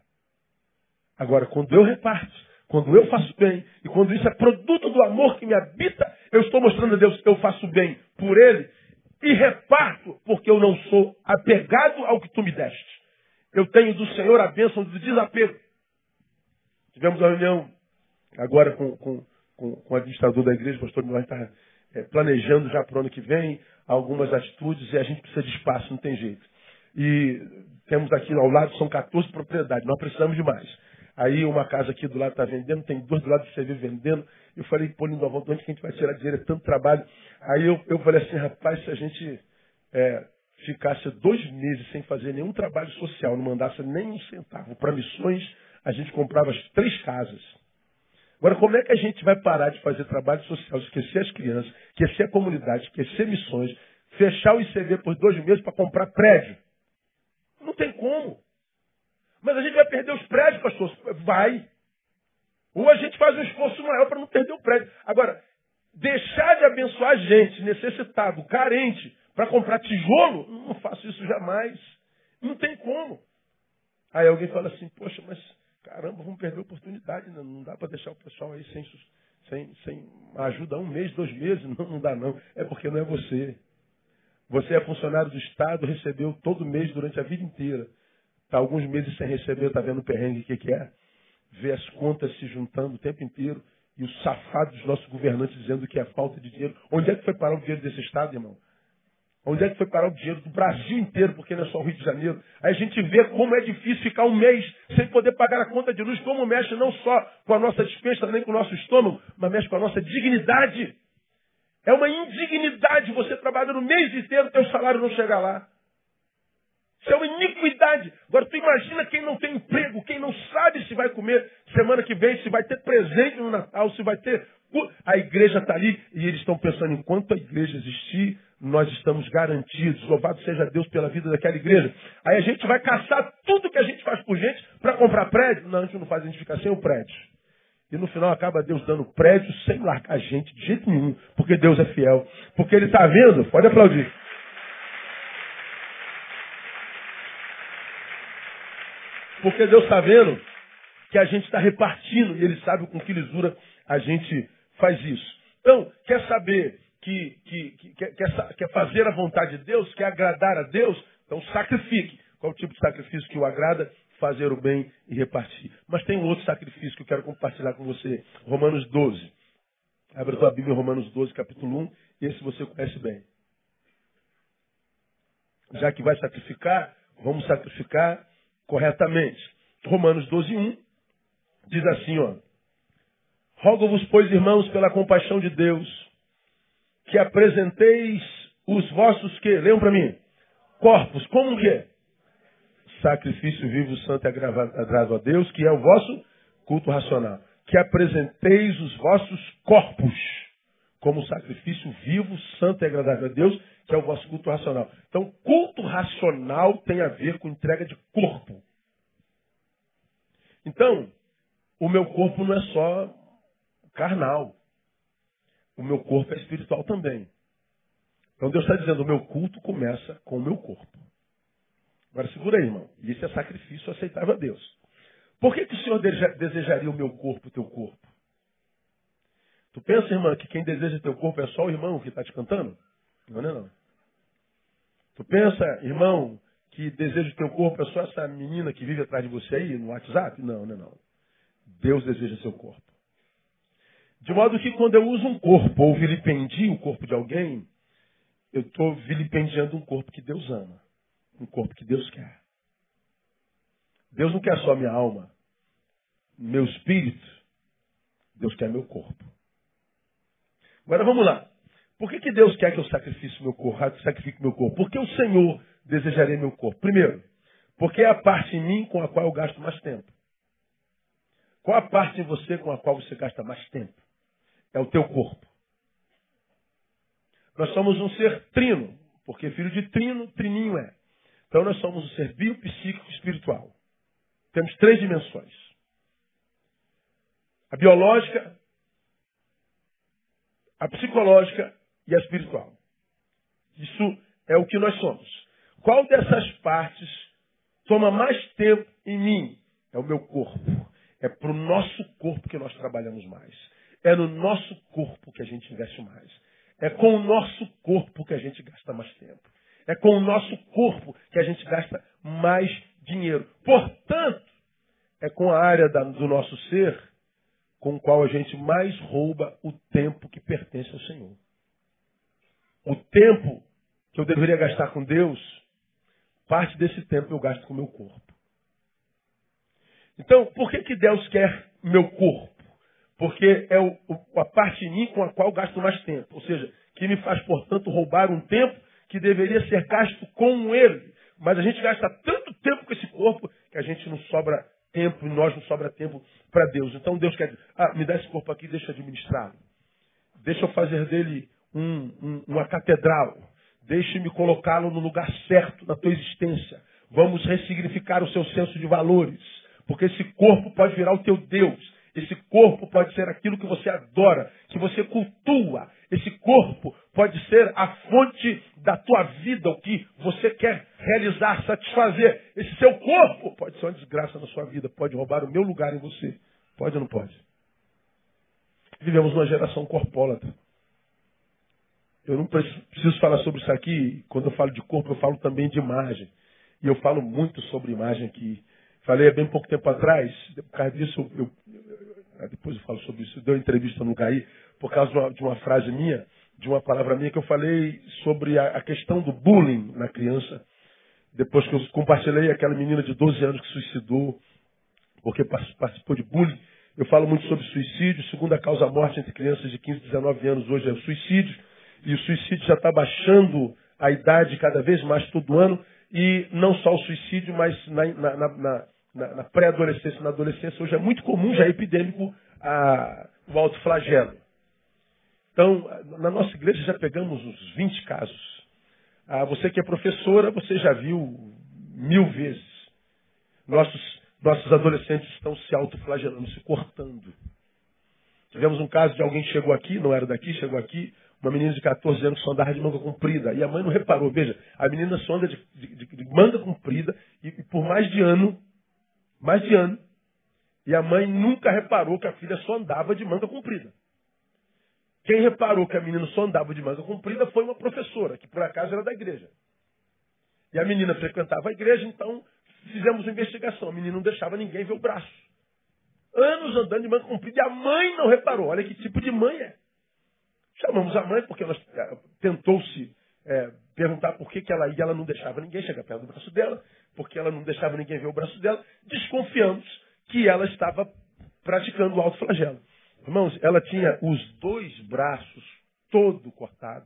Agora, quando eu reparto, quando eu faço bem, e quando isso é produto do amor que me habita, eu estou mostrando a Deus que eu faço bem por Ele e reparto, porque eu não sou apegado ao que tu me deste. Eu tenho do Senhor a bênção do desapego. Tivemos uma reunião agora com, com, com, com o administrador da igreja, o pastor Milão está é, planejando já para o ano que vem algumas atitudes e a gente precisa de espaço, não tem jeito. E temos aqui ao lado, são 14 propriedades, nós precisamos de mais. Aí uma casa aqui do lado está vendendo, tem duas do lado de CV vendendo. Eu falei, pô, Lindo volta, onde que a gente vai tirar dinheiro? É tanto trabalho. Aí eu, eu falei assim, rapaz, se a gente é, ficasse dois meses sem fazer nenhum trabalho social, não mandasse nem um centavo para missões, a gente comprava as três casas. Agora, como é que a gente vai parar de fazer trabalho social, esquecer as crianças, esquecer a comunidade, esquecer missões, fechar o ICV por dois meses para comprar prédio? Não tem como. Mas a gente vai perder os prédios, pastor? Vai. Ou a gente faz um esforço maior para não perder o prédio. Agora, deixar de abençoar gente necessitado, carente, para comprar tijolo, não faço isso jamais. Não tem como. Aí alguém fala assim, poxa, mas caramba, vamos perder a oportunidade, né? não dá para deixar o pessoal aí sem, sem, sem ajuda um mês, dois meses, não, não dá não. É porque não é você. Você é funcionário do Estado, recebeu todo mês durante a vida inteira. Está alguns meses sem receber, está vendo o perrengue que, que é. Vê as contas se juntando o tempo inteiro e o safado dos nossos governantes dizendo que é falta de dinheiro. Onde é que foi parar o dinheiro desse Estado, irmão? Onde é que foi parar o dinheiro do Brasil inteiro, porque não é só o Rio de Janeiro? Aí a gente vê como é difícil ficar um mês sem poder pagar a conta de luz, como mexe não só com a nossa despesa, nem com o nosso estômago, mas mexe com a nossa dignidade. É uma indignidade você trabalhar no mês inteiro, teu salário não chegar lá. Isso é uma iniquidade. Agora, tu imagina quem não tem emprego, quem não sabe se vai comer semana que vem, se vai ter presente no Natal, se vai ter. A igreja está ali e eles estão pensando: enquanto a igreja existir, nós estamos garantidos. Louvado seja Deus pela vida daquela igreja. Aí a gente vai caçar tudo que a gente faz por gente para comprar prédio. Não, a gente não faz, a gente fica sem o prédio. E no final acaba Deus dando prédio sem largar a gente de jeito nenhum, porque Deus é fiel. Porque Ele está vendo, pode aplaudir. Porque Deus está vendo que a gente está repartindo e Ele sabe com que lisura a gente faz isso. Então, quer saber que, que, que quer, quer fazer a vontade de Deus, quer agradar a Deus? Então sacrifique. Qual o tipo de sacrifício que o agrada? Fazer o bem e repartir. Mas tem um outro sacrifício que eu quero compartilhar com você. Romanos 12. Abre a tua Bíblia em Romanos 12, capítulo 1. Esse você conhece bem. Já que vai sacrificar, vamos sacrificar corretamente. Romanos 12, 1 diz assim, ó. Rogo-vos, pois, irmãos, pela compaixão de Deus, que apresenteis os vossos que? Leiam para mim. Corpos, como que? Sacrifício vivo, santo e agradável a Deus, que é o vosso culto racional. Que apresenteis os vossos corpos como sacrifício vivo, santo e agradável a Deus, que é o vosso culto racional. Então, culto racional tem a ver com entrega de corpo. Então, o meu corpo não é só carnal. O meu corpo é espiritual também. Então Deus está dizendo, o meu culto começa com o meu corpo. Agora segura aí, irmão. Isso é sacrifício aceitável a Deus. Por que, que o Senhor desejaria o meu corpo, o teu corpo? Tu pensa, irmã, que quem deseja teu corpo é só o irmão que está te cantando? Não, não é não. Tu pensa, irmão, que deseja o teu corpo é só essa menina que vive atrás de você aí no WhatsApp? Não, não, não. Deus deseja seu corpo. De modo que quando eu uso um corpo ou vilipendio o corpo de alguém, eu estou vilipendiando um corpo que Deus ama. um corpo que Deus quer. Deus não quer só minha alma, meu espírito. Deus quer meu corpo. Agora vamos lá. Por que, que Deus quer que eu sacrifique meu corpo? Sacrifique meu corpo? Porque o Senhor desejaria meu corpo. Primeiro, porque é a parte em mim com a qual eu gasto mais tempo. Qual a parte em você com a qual você gasta mais tempo? É o teu corpo. Nós somos um ser trino, porque filho de trino, trininho é. Então nós somos um ser biopsíquico espiritual. Temos três dimensões. A biológica, a psicológica e a espiritual. Isso é o que nós somos. Qual dessas partes toma mais tempo em mim? É o meu corpo. É para o nosso corpo que nós trabalhamos mais. É no nosso corpo que a gente investe mais. É com o nosso corpo que a gente gasta mais tempo. É com o nosso corpo que a gente gasta mais dinheiro. Portanto, é com a área da, do nosso ser com o qual a gente mais rouba o tempo que pertence ao Senhor. O tempo que eu deveria gastar com Deus, parte desse tempo eu gasto com o meu corpo. Então, por que, que Deus quer meu corpo? Porque é o, a parte em mim com a qual gasto mais tempo. Ou seja, que me faz, portanto, roubar um tempo que deveria ser gasto com ele. Mas a gente gasta tanto tempo com esse corpo que a gente não sobra tempo e nós não sobra tempo para Deus. Então Deus quer dizer, ah, me dá esse corpo aqui, deixa administrá-lo. Deixa eu fazer dele um, um, uma catedral. Deixe-me colocá-lo no lugar certo da tua existência. Vamos ressignificar o seu senso de valores. Porque esse corpo pode virar o teu Deus. Esse corpo pode ser aquilo que você adora, que você cultua. Esse corpo pode ser a fonte da tua vida, o que você quer realizar, satisfazer. Esse seu corpo pode ser uma desgraça na sua vida, pode roubar o meu lugar em você. Pode ou não pode? Vivemos uma geração corpólatra. Eu não preciso falar sobre isso aqui. Quando eu falo de corpo, eu falo também de imagem. E eu falo muito sobre imagem aqui. Falei há bem pouco tempo atrás, por causa disso, eu, eu, depois eu falo sobre isso, deu entrevista no CAI, por causa de uma, de uma, frase minha, de uma palavra minha, que eu falei sobre a, a questão do bullying na criança. Depois que eu compartilhei aquela menina de 12 anos que suicidou, porque participou de bullying. Eu falo muito sobre suicídio. Segunda causa morte entre crianças de 15 e 19 anos hoje é o suicídio. E o suicídio já está baixando a idade cada vez mais todo ano. E não só o suicídio, mas na, na, na, na, na pré-adolescência, na adolescência, hoje é muito comum, já é epidêmico, a, o alto flagelo. Então, na nossa igreja já pegamos uns 20 casos. Ah, você que é professora, você já viu mil vezes. Nossos, nossos adolescentes estão se autoflagelando, se cortando. Tivemos um caso de alguém que chegou aqui, não era daqui, chegou aqui, uma menina de 14 anos que só andava de manga comprida. E a mãe não reparou. Veja, a menina só anda de, de, de manga comprida e, e, por mais de ano, mais de ano, e a mãe nunca reparou que a filha só andava de manga comprida. Quem reparou que a menina só andava de manga comprida foi uma professora, que por acaso era da igreja. E a menina frequentava a igreja, então fizemos uma investigação. A menina não deixava ninguém ver o braço. Anos andando de manga comprida e a mãe não reparou. Olha que tipo de mãe é. Chamamos a mãe porque ela é, tentou-se é, perguntar por que, que ela ia, ela não deixava ninguém chegar perto do braço dela, porque ela não deixava ninguém ver o braço dela. Desconfiamos que ela estava praticando o alto flagelo. Irmãos, ela tinha os dois braços todo cortado.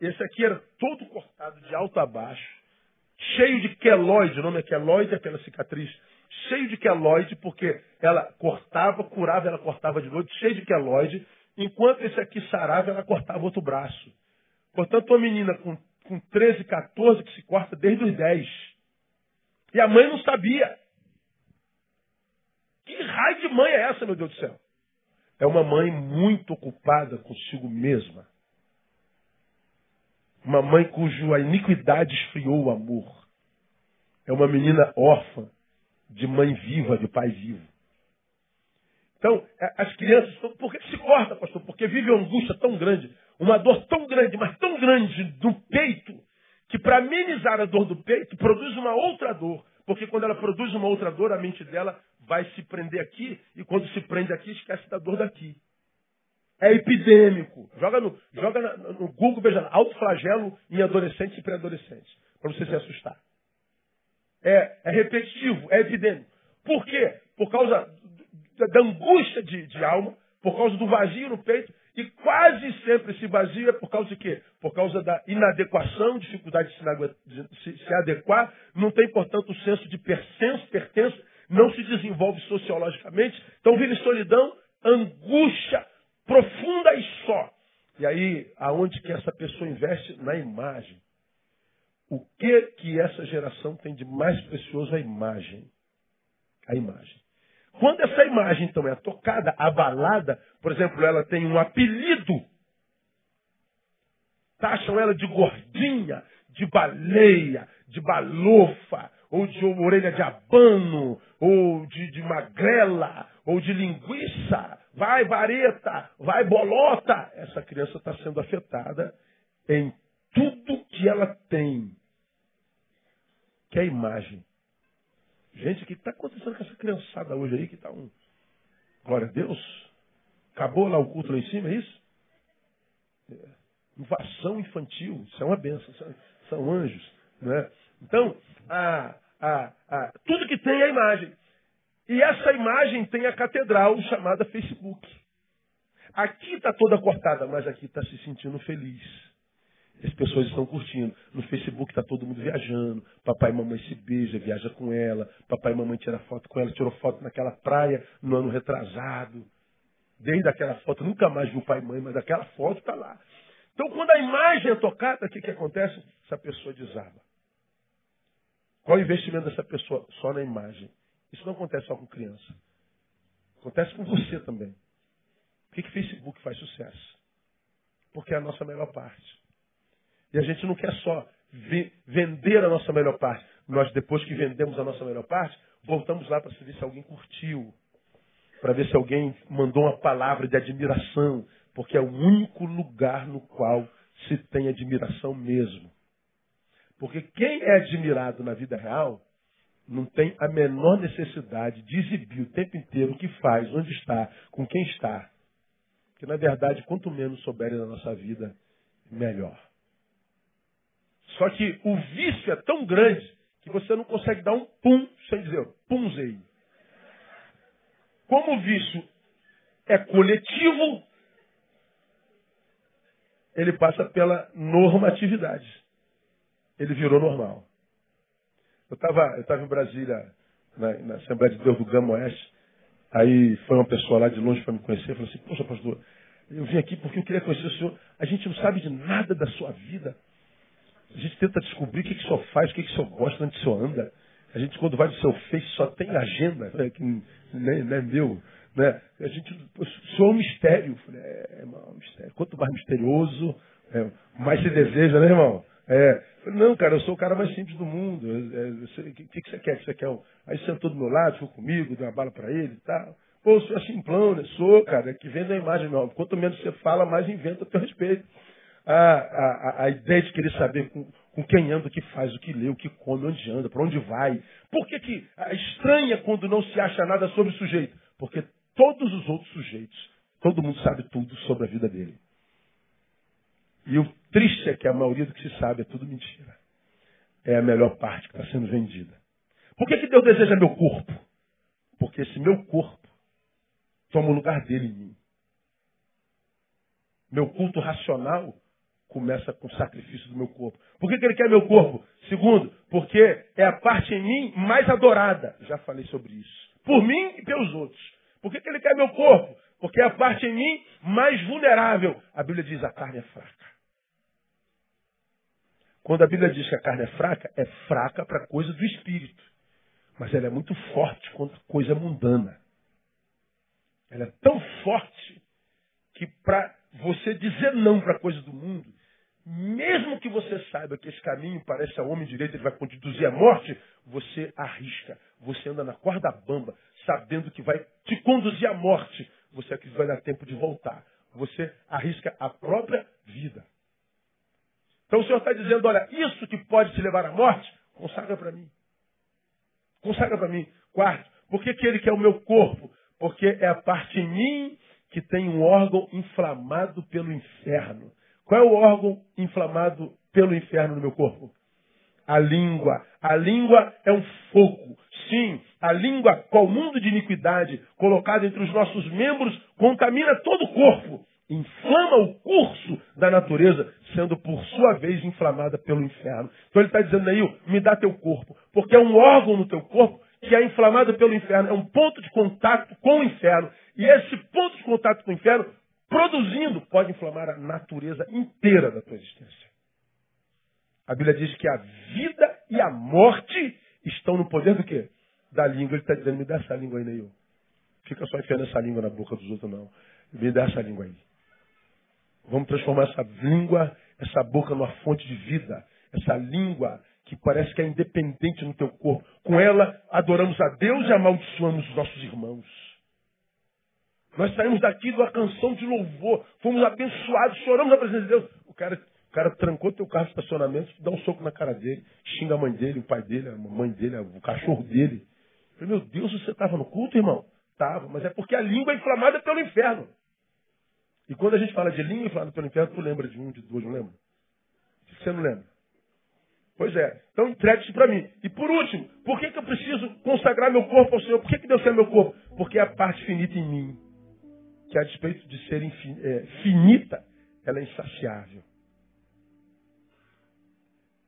Esse aqui era todo cortado de alto a baixo, cheio de queloide, o nome é queloide, aquela cicatriz, cheio de queloide, porque ela cortava, curava, ela cortava de noite, cheio de queloide, Enquanto esse aqui sarava, ela cortava outro braço. Portanto, uma menina com, com 13, 14 que se corta desde os 10. E a mãe não sabia. Que raio de mãe é essa, meu Deus do céu? É uma mãe muito ocupada consigo mesma. Uma mãe cuja iniquidade esfriou o amor. É uma menina órfã de mãe viva, de pai vivo. Então, é, as crianças, por que se corta, pastor? Porque vive uma angústia tão grande, uma dor tão grande, mas tão grande do peito, que para amenizar a dor do peito, produz uma outra dor. Porque quando ela produz uma outra dor, a mente dela vai se prender aqui, e quando se prende aqui, esquece da dor daqui. É epidêmico. Joga no, joga no Google, veja, alto flagelo em adolescentes e pré-adolescentes. para você se assustar. É, é repetitivo, é evidente. Por quê? Por causa da angústia de, de alma, por causa do vazio no peito, e quase sempre vazio é por causa de quê? Por causa da inadequação, dificuldade de se, se adequar, não tem, portanto, o senso de pertença, pertença, não se desenvolve sociologicamente, então vive solidão, angústia profunda e só. E aí, aonde que essa pessoa investe? Na imagem. O que que essa geração tem de mais precioso? A imagem. A imagem. Quando essa imagem, então, é tocada, abalada, por exemplo, ela tem um apelido, taxam ela de gordinha, de baleia, de balofa, ou de orelha de abano, ou de, de magrela, ou de linguiça, vai vareta, vai bolota. Essa criança está sendo afetada em tudo que ela tem, que é a imagem. Gente, o que está acontecendo com essa criançada hoje aí que está um. Glória a Deus. Acabou lá o culto lá em cima, é isso? É. Invação infantil, isso é uma benção, são, são anjos. Né? Então, a, a, a, tudo que tem é a imagem. E essa imagem tem a catedral chamada Facebook. Aqui está toda cortada, mas aqui está se sentindo feliz. As pessoas estão curtindo. No Facebook está todo mundo viajando. Papai e mamãe se beija, viaja com ela. Papai e mamãe tira foto com ela. Tirou foto naquela praia no ano retrasado. Desde aquela foto, nunca mais viu pai e mãe, mas aquela foto está lá. Então, quando a imagem é tocada, o que, que acontece? Essa pessoa desaba. Qual o investimento dessa pessoa? Só na imagem. Isso não acontece só com criança. Acontece com você também. Por que, que Facebook faz sucesso? Porque é a nossa melhor parte. E a gente não quer só vender a nossa melhor parte. Nós, depois que vendemos a nossa melhor parte, voltamos lá para ver se alguém curtiu. Para ver se alguém mandou uma palavra de admiração. Porque é o único lugar no qual se tem admiração mesmo. Porque quem é admirado na vida real não tem a menor necessidade de exibir o tempo inteiro o que faz, onde está, com quem está. Porque, na verdade, quanto menos souberem da nossa vida, melhor. Só que o vício é tão grande que você não consegue dar um pum sem dizer pumzei. Como o vício é coletivo, ele passa pela normatividade. Ele virou normal. Eu estava eu tava em Brasília, na, na, Assembleia de Deus do Gama Oeste. Aí foi uma pessoa lá de longe para me conhecer. Falou assim: Poxa, pastor, eu vim aqui porque eu queria conhecer o senhor. A gente não sabe de nada da sua vida. A gente tenta descobrir o que, que o senhor faz, o que, que o senhor gosta, onde o senhor anda. A gente, quando vai no seu Face, só tem agenda, né, que não é meu. Né? A gente, o senhor é um mistério. Falei, é, irmão, é mistério. Quanto mais misterioso, é, mais se deseja, né, irmão? É, não, cara, eu sou o cara mais simples do mundo. O é, que, que, você quer? Você quer um... Aí sentou do meu lado, ficou comigo, deu uma bala para ele e tal. Pô, eu sou simplão, né? Sou, cara, que vende a imagem, não. Quanto menos você fala, mais inventa a teu respeito a, a, a ideia de querer saber com, com, quem anda, o que faz, o que lê, o que come, onde anda, para onde vai. Por que, que estranha quando não se acha nada sobre o sujeito? Porque todos os outros sujeitos, todo mundo sabe tudo sobre a vida dele. E o triste é que a maioria do que se sabe é tudo mentira. É a melhor parte que está sendo vendida. Por que, que Deus deseja meu corpo? Porque esse meu corpo toma o lugar dele em mim. Meu culto racional começa com o sacrifício do meu corpo. Por que, que ele quer meu corpo? Segundo, porque é a parte em mim mais adorada. Já falei sobre isso. Por mim e pelos outros. Por que, que ele quer meu corpo? Porque é a parte em mim mais vulnerável. A Bíblia diz a carne é fraca. Quando a Bíblia diz que a carne é fraca, é fraca para coisa do espírito. Mas ela é muito forte quanto coisa mundana. Ela é tão forte que para você dizer não para coisa do mundo, mesmo que você saiba que esse caminho parece a homem direito, ele vai conduzir à morte, você arrisca. Você anda na corda bamba, sabendo que vai te conduzir à morte. Você aqui vai dar tempo de voltar. Você arrisca a própria vida. Então o Senhor está dizendo, olha, isso que pode te levar à morte, consagra para mim. Consagra para mim. Quarto, por que, que ele quer o meu corpo? Porque é a parte em mim que tem um órgão inflamado pelo inferno. Qual é o órgão inflamado pelo inferno no meu corpo? A língua. A língua é um fogo. Sim, a língua, qual mundo de iniquidade colocado entre os nossos membros, contamina todo o corpo, inflama o curso da natureza, sendo por sua vez inflamada pelo inferno. Então ele está dizendo aí, me dá teu corpo, porque é um órgão no teu corpo que é inflamado pelo inferno, é um ponto de contato com o inferno. E esse ponto de contato com o inferno, produzindo, pode inflamar a natureza inteira da tua existência. A Bíblia diz que a vida e a morte estão no poder do quê? Da língua. Ele está dizendo, me dá essa língua aí, Neil. Fica só enfiando essa língua na boca dos outros, não. Me dá essa língua aí. Vamos transformar essa língua, essa boca numa fonte de vida. Essa língua que parece que é independente no teu corpo. Com ela, adoramos a Deus e amaldiçoamos os nossos irmãos. Nós saímos daqui de uma canção de louvor, fomos abençoados, choramos na presença de Deus. O cara cara trancou teu carro no estacionamento, dá um soco na cara dele, xinga a mãe dele, o pai dele, a mãe dele, o cachorro dele. Eu falei, meu Deus, você estava no culto, irmão? Tava, mas é porque a língua é inflamada pelo inferno. E quando a gente fala de língua inflamada pelo inferno, tu lembra de um, de dois, não lembra? Você não lembra? Pois é. Então entregue isso para mim. E por último, por que, que eu preciso consagrar meu corpo ao Senhor? Por que, que Deus quer meu corpo? Porque é a parte finita em mim, que a despeito de ser é, finita, ela é insaciável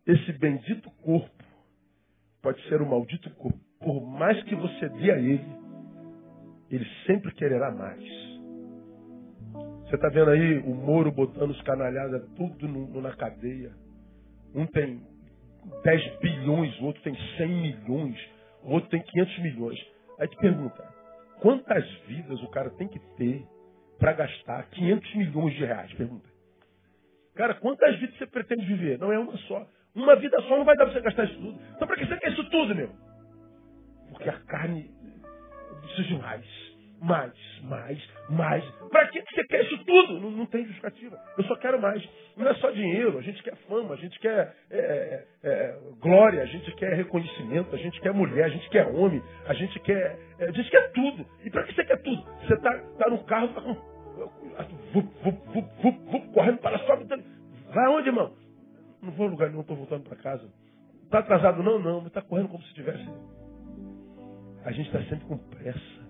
esse bendito corpo pode ser um maldito corpo. Por mais que você dê a ele, ele sempre quererá mais. Você está vendo aí o Moro botando os canalhadas tudo no, na cadeia. Um tem 10 bilhões, o outro tem 100 milhões, o outro tem 500 milhões. Aí te pergunta, quantas vidas o cara tem que ter para gastar 500 milhões de reais? Pergunta. Cara, quantas vidas você pretende viver? Não é uma só. Uma vida só não vai dar para você gastar isso tudo. Então para que você quer isso tudo, meu? Porque a carne precisa de mais. Mais, mais, mais. Para que você quer isso tudo? Não, não, tem justificativa. Eu só quero mais. Não é só dinheiro, a gente quer fama, a gente quer é, é, é, glória, a gente quer reconhecimento, a gente quer mulher, a gente quer homem, a gente quer. É, a gente quer tudo. E para que você quer tudo? Você está tá no carro, tá com. Correndo para só. Vai aonde, irmão? Não vou a lugar nenhum, estou voltando para casa. Está atrasado? Não, não, mas está correndo como se tivesse. A gente está sempre com pressa.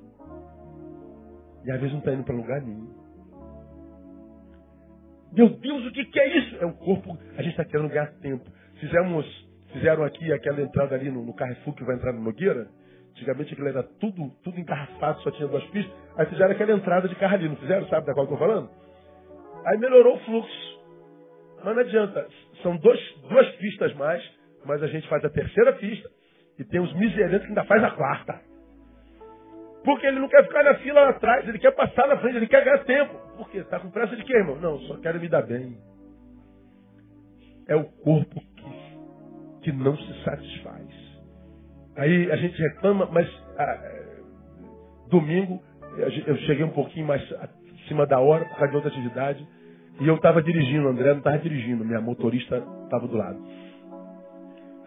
E às vezes não está indo para lugar nenhum. Meu Deus, o que, que é isso? É o corpo, a gente está querendo ganhar tempo. Fizemos, fizeram aqui aquela entrada ali no, no Carrefour que vai entrar no Nogueira. Antigamente aquilo era tudo, tudo engarrafado, só tinha duas pistas. Aí fizeram aquela entrada de carro ali, não fizeram? Sabe da qual eu estou falando? Aí melhorou o fluxo. Mas não adianta. São dois, duas pistas mais, mas a gente faz a terceira pista e tem os miserantes que ainda faz a quarta. Porque ele não quer ficar na fila lá atrás, ele quer passar na frente, ele quer ganhar tempo. Por quê? Está com pressa de quê, irmão? Não, só quero me dar bem. É o corpo que, que não se satisfaz. Aí a gente reclama, mas ah, domingo eu cheguei um pouquinho mais acima da hora por causa de outra atividade. E eu estava dirigindo, o André não estava dirigindo, minha motorista estava do lado.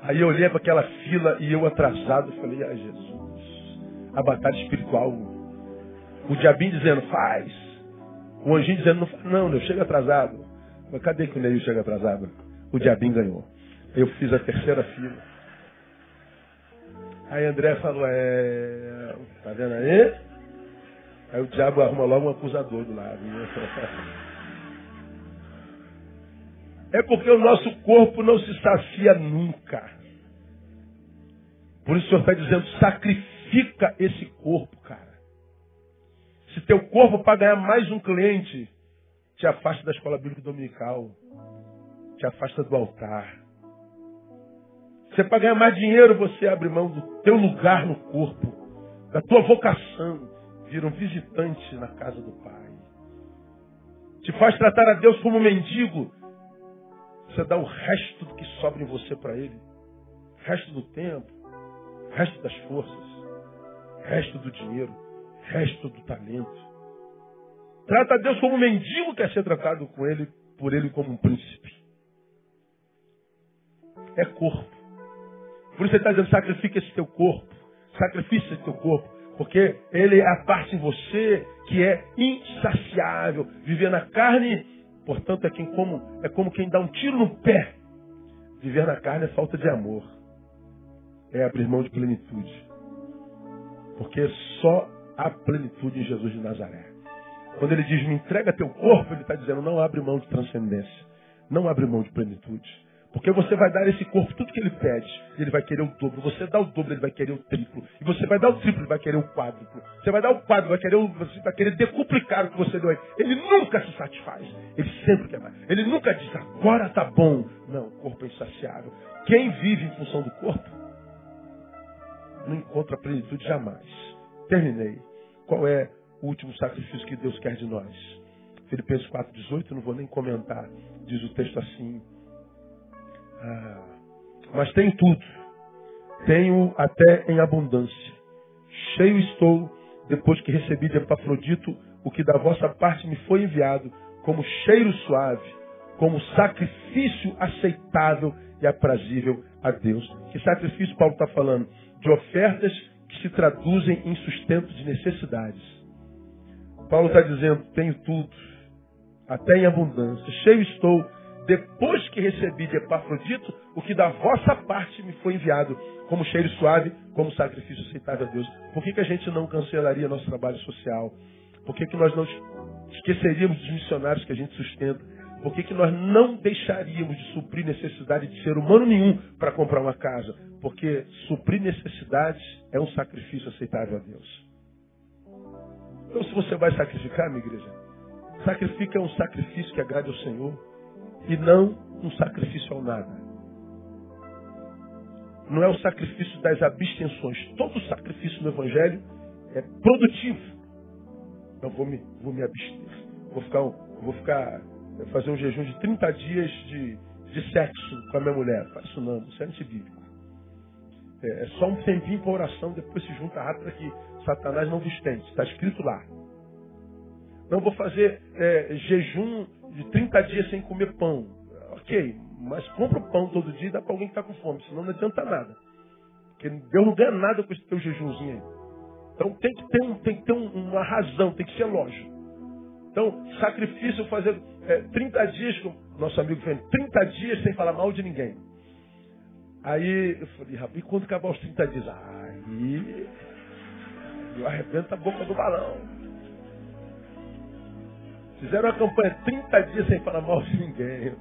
Aí eu olhei para aquela fila e eu atrasado, falei, ai Jesus, a batalha espiritual. O diabinho dizendo, faz. O anjinho dizendo, não não, eu chego atrasado. Mas cadê que o Neil chega atrasado? O diabinho ganhou. Eu fiz a terceira fila. Aí André falou, é. Tá vendo aí? Aí o diabo arruma logo um acusador do lado. É porque o nosso corpo não se sacia nunca. Por isso o Senhor está dizendo, sacrifica esse corpo, cara. Se teu corpo para ganhar mais um cliente, te afasta da escola bíblica dominical. Te afasta do altar. Se é para ganhar mais dinheiro, você abre mão do teu lugar no corpo, da tua vocação. Vira um visitante na casa do Pai. Te faz tratar a Deus como mendigo você dá o resto do que sobra em você para Ele. Resto do tempo, resto das forças, resto do dinheiro, resto do talento. Trata Deus como um mendigo quer ser tratado com Ele, por Ele como um príncipe. É corpo. Por isso ele está dizendo, sacrifica esse teu corpo. Sacrifica esse teu corpo. Porque ele é a parte em você que é insaciável. Viver na carne Portanto, é, quem como, é como quem dá um tiro no pé. Viver na carne é falta de amor. É abrir mão de plenitude. Porque só há plenitude em Jesus de Nazaré. Quando ele diz, me entrega teu corpo, ele está dizendo, não abre mão de transcendência. Não abre mão de plenitude. Porque você vai dar esse corpo tudo que ele pede, ele vai querer o dobro. Você dá o dobro, ele vai querer o triplo. E você vai dar o triplo, ele vai querer o quádruplo. Você vai dar o quádruplo, vai querer o, você vai querer decuplicar o que você deu a ele. Ele nunca se satisfaz. Ele sempre quer mais. Ele nunca diz, agora tá bom. Não, o corpo é insaciável. Quem vive em função do corpo, não encontra plenitude jamais. Terminei. Qual é o último sacrifício que Deus quer de nós? Filipenses 4,18, não vou nem comentar. Diz o texto assim ah, mas tenho tudo. Tenho até em abundância. Cheio estou, depois que recebi de Epafrodito o que da vossa parte me foi enviado, como cheiro suave, como sacrifício aceitável e aprazível a Deus. Que sacrifício Paulo está falando? De ofertas que se traduzem em sustento de necessidades. Paulo está dizendo: tenho tudo, até em abundância. Cheio estou, depois que recebi de Epafrodito o que da vossa parte me foi enviado, como cheiro suave, como sacrifício aceitável a Deus. Por que, que a gente não cancelaria nosso trabalho social? Por que, que nós não esqueceríamos dos missionários que a gente sustenta? Por que, que nós não deixaríamos de suprir necessidade de ser humano nenhum para comprar uma casa? Porque suprir necessidades é um sacrifício aceitável a Deus. Então, se você vai sacrificar, minha igreja, sacrifica um sacrifício que agrade ao Senhor e não um sacrifício ao nada. Não é o sacrifício das abstenções. Todo sacrifício no Evangelho é produtivo. Não vou me, vou me abster. Vou ficar, vou ficar, fazer um jejum de 30 dias de, de sexo com a minha mulher. Faz isso não, isso é antibíblico. É, é só um tempinho para oração, depois se junta rápido para que Satanás não vos tente. Está escrito lá. Não vou fazer é, jejum de 30 dias sem comer pão. Ok, mas compra o pão todo dia e dá para alguém que está com fome, senão não adianta nada. Porque Deus não ganha nada com esse teu jejumzinho aí. Então tem que ter, um, tem que ter um, uma razão, tem que ser lógico. Então, sacrifício fazer é, 30 dias, nosso amigo fez 30 dias sem falar mal de ninguém. Aí eu falei, rapaz, e quando acabar os 30 dias? Aí eu arrebento a boca do balão. Fizeram a campanha 30 dias sem falar mal de ninguém.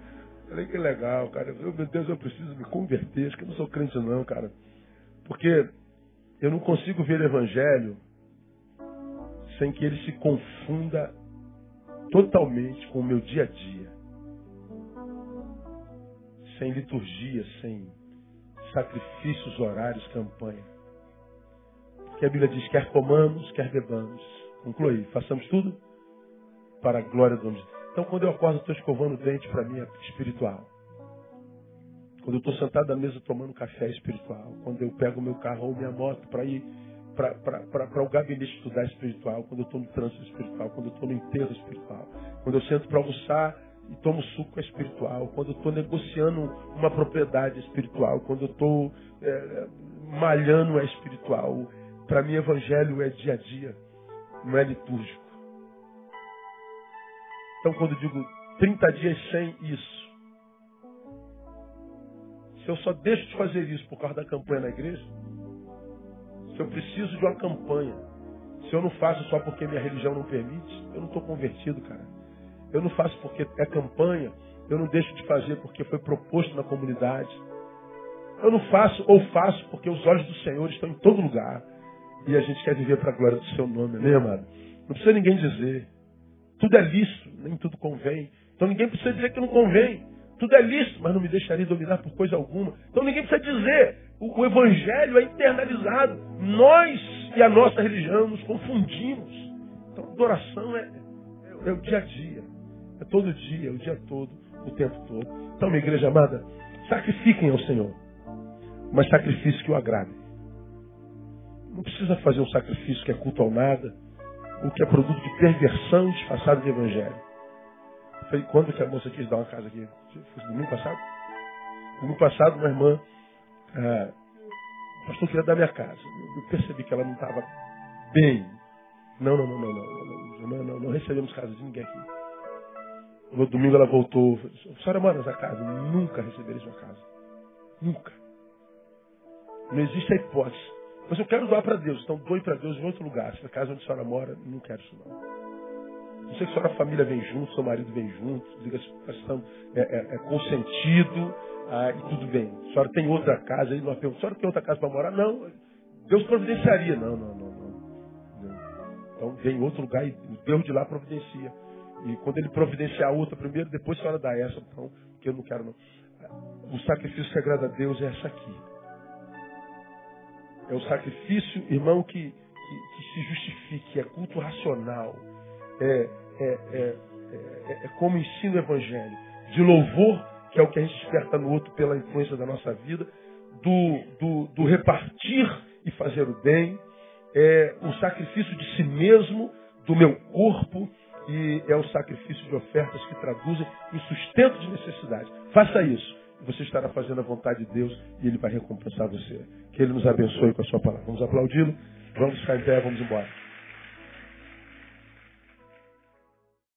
Falei, que legal, cara. Eu, meu Deus, eu preciso me converter. Acho que eu não sou crente não, cara. Porque eu não consigo ver o evangelho sem que ele se confunda totalmente com o meu dia a dia. Sem liturgia, sem sacrifícios, horários, campanha. Porque a Bíblia diz, quer comamos, quer bebamos. Concluí, façamos tudo para a glória do nome Então, quando eu acordo, estou escovando o dente, para mim é espiritual. Quando eu estou sentado à mesa tomando café é espiritual. Quando eu pego meu carro ou minha moto para ir para o gabinete estudar espiritual. Quando eu estou no trânsito espiritual. Quando eu estou no enterro espiritual. Quando eu sento para almoçar e tomo suco é espiritual. Quando eu estou negociando uma propriedade espiritual. Quando eu estou é, malhando é espiritual. Para mim, evangelho é dia a dia, não é litúrgico. Então, quando digo 30 dias sem isso, se eu só deixo de fazer isso por causa da campanha na igreja, eu preciso de uma campanha, se eu não faço só porque minha religião não permite, eu não estou convertido, cara. Eu não faço porque é campanha, eu não deixo de fazer porque foi proposto na comunidade. Eu não faço ou faço porque os olhos do Senhor estão em todo lugar. E a gente quer viver para a glória do seu nome, né, amado? Não precisa ninguém dizer. Tudo é lícito, nem tudo convém. Então ninguém precisa dizer que não convém. Tudo é lícito, mas não me deixaria dominar por coisa alguma. Então ninguém precisa dizer. O, o evangelho é internalizado. Nós e a nossa religião nos confundimos. Então adoração é, é, é o dia a dia. É todo dia, é o dia todo, o tempo todo. Então, minha igreja amada, sacrifiquem ao Senhor. Mas sacrifício que o agrade. Não precisa fazer um sacrifício que é culto ao nada o que é produto de perversão disfarçada de evangelho. Foi quando que a moça quis dar uma casa aqui? Foi domingo passado? Domingo passado, uma irmã, ah, o pastor queria dar minha casa. Eu percebi que ela não estava bem. Não, não, não, não, não, não, não, não, não recebemos casa de ninguém aqui. No domingo ela voltou, a senhora mora nessa casa? Nunca recebereis uma casa. Nunca. Não existe a hipótese. Mas eu quero doar para Deus, então doe para Deus em outro lugar. Se na casa onde a senhora mora, não quero isso não. Não sei que a família vem junto, seu marido vem junto, diga se é, é, é consentido ah, e tudo bem. A senhora tem outra casa aí, nós pergunta, a senhora tem outra casa para morar? Não, Deus providenciaria. Não, não, não, não, não. Então vem em outro lugar e Deus de lá providencia. E quando ele providenciar outra primeiro, depois a senhora dá essa, então, que eu não quero não. O sacrifício que agrada a Deus é essa aqui. É o sacrifício, irmão, que, que, que se justifique, é culto racional. É, é, é, é, é como ensina o Evangelho. De louvor, que é o que a gente desperta no outro pela influência da nossa vida. Do, do, do repartir e fazer o bem. É o sacrifício de si mesmo, do meu corpo, e é o sacrifício de ofertas que traduzem em sustento de necessidade. Faça isso. Você estará fazendo a vontade de Deus e Ele vai recompensar você. Que Ele nos abençoe com a sua palavra. Vamos aplaudi-lo? Vamos ficar em pé, vamos embora.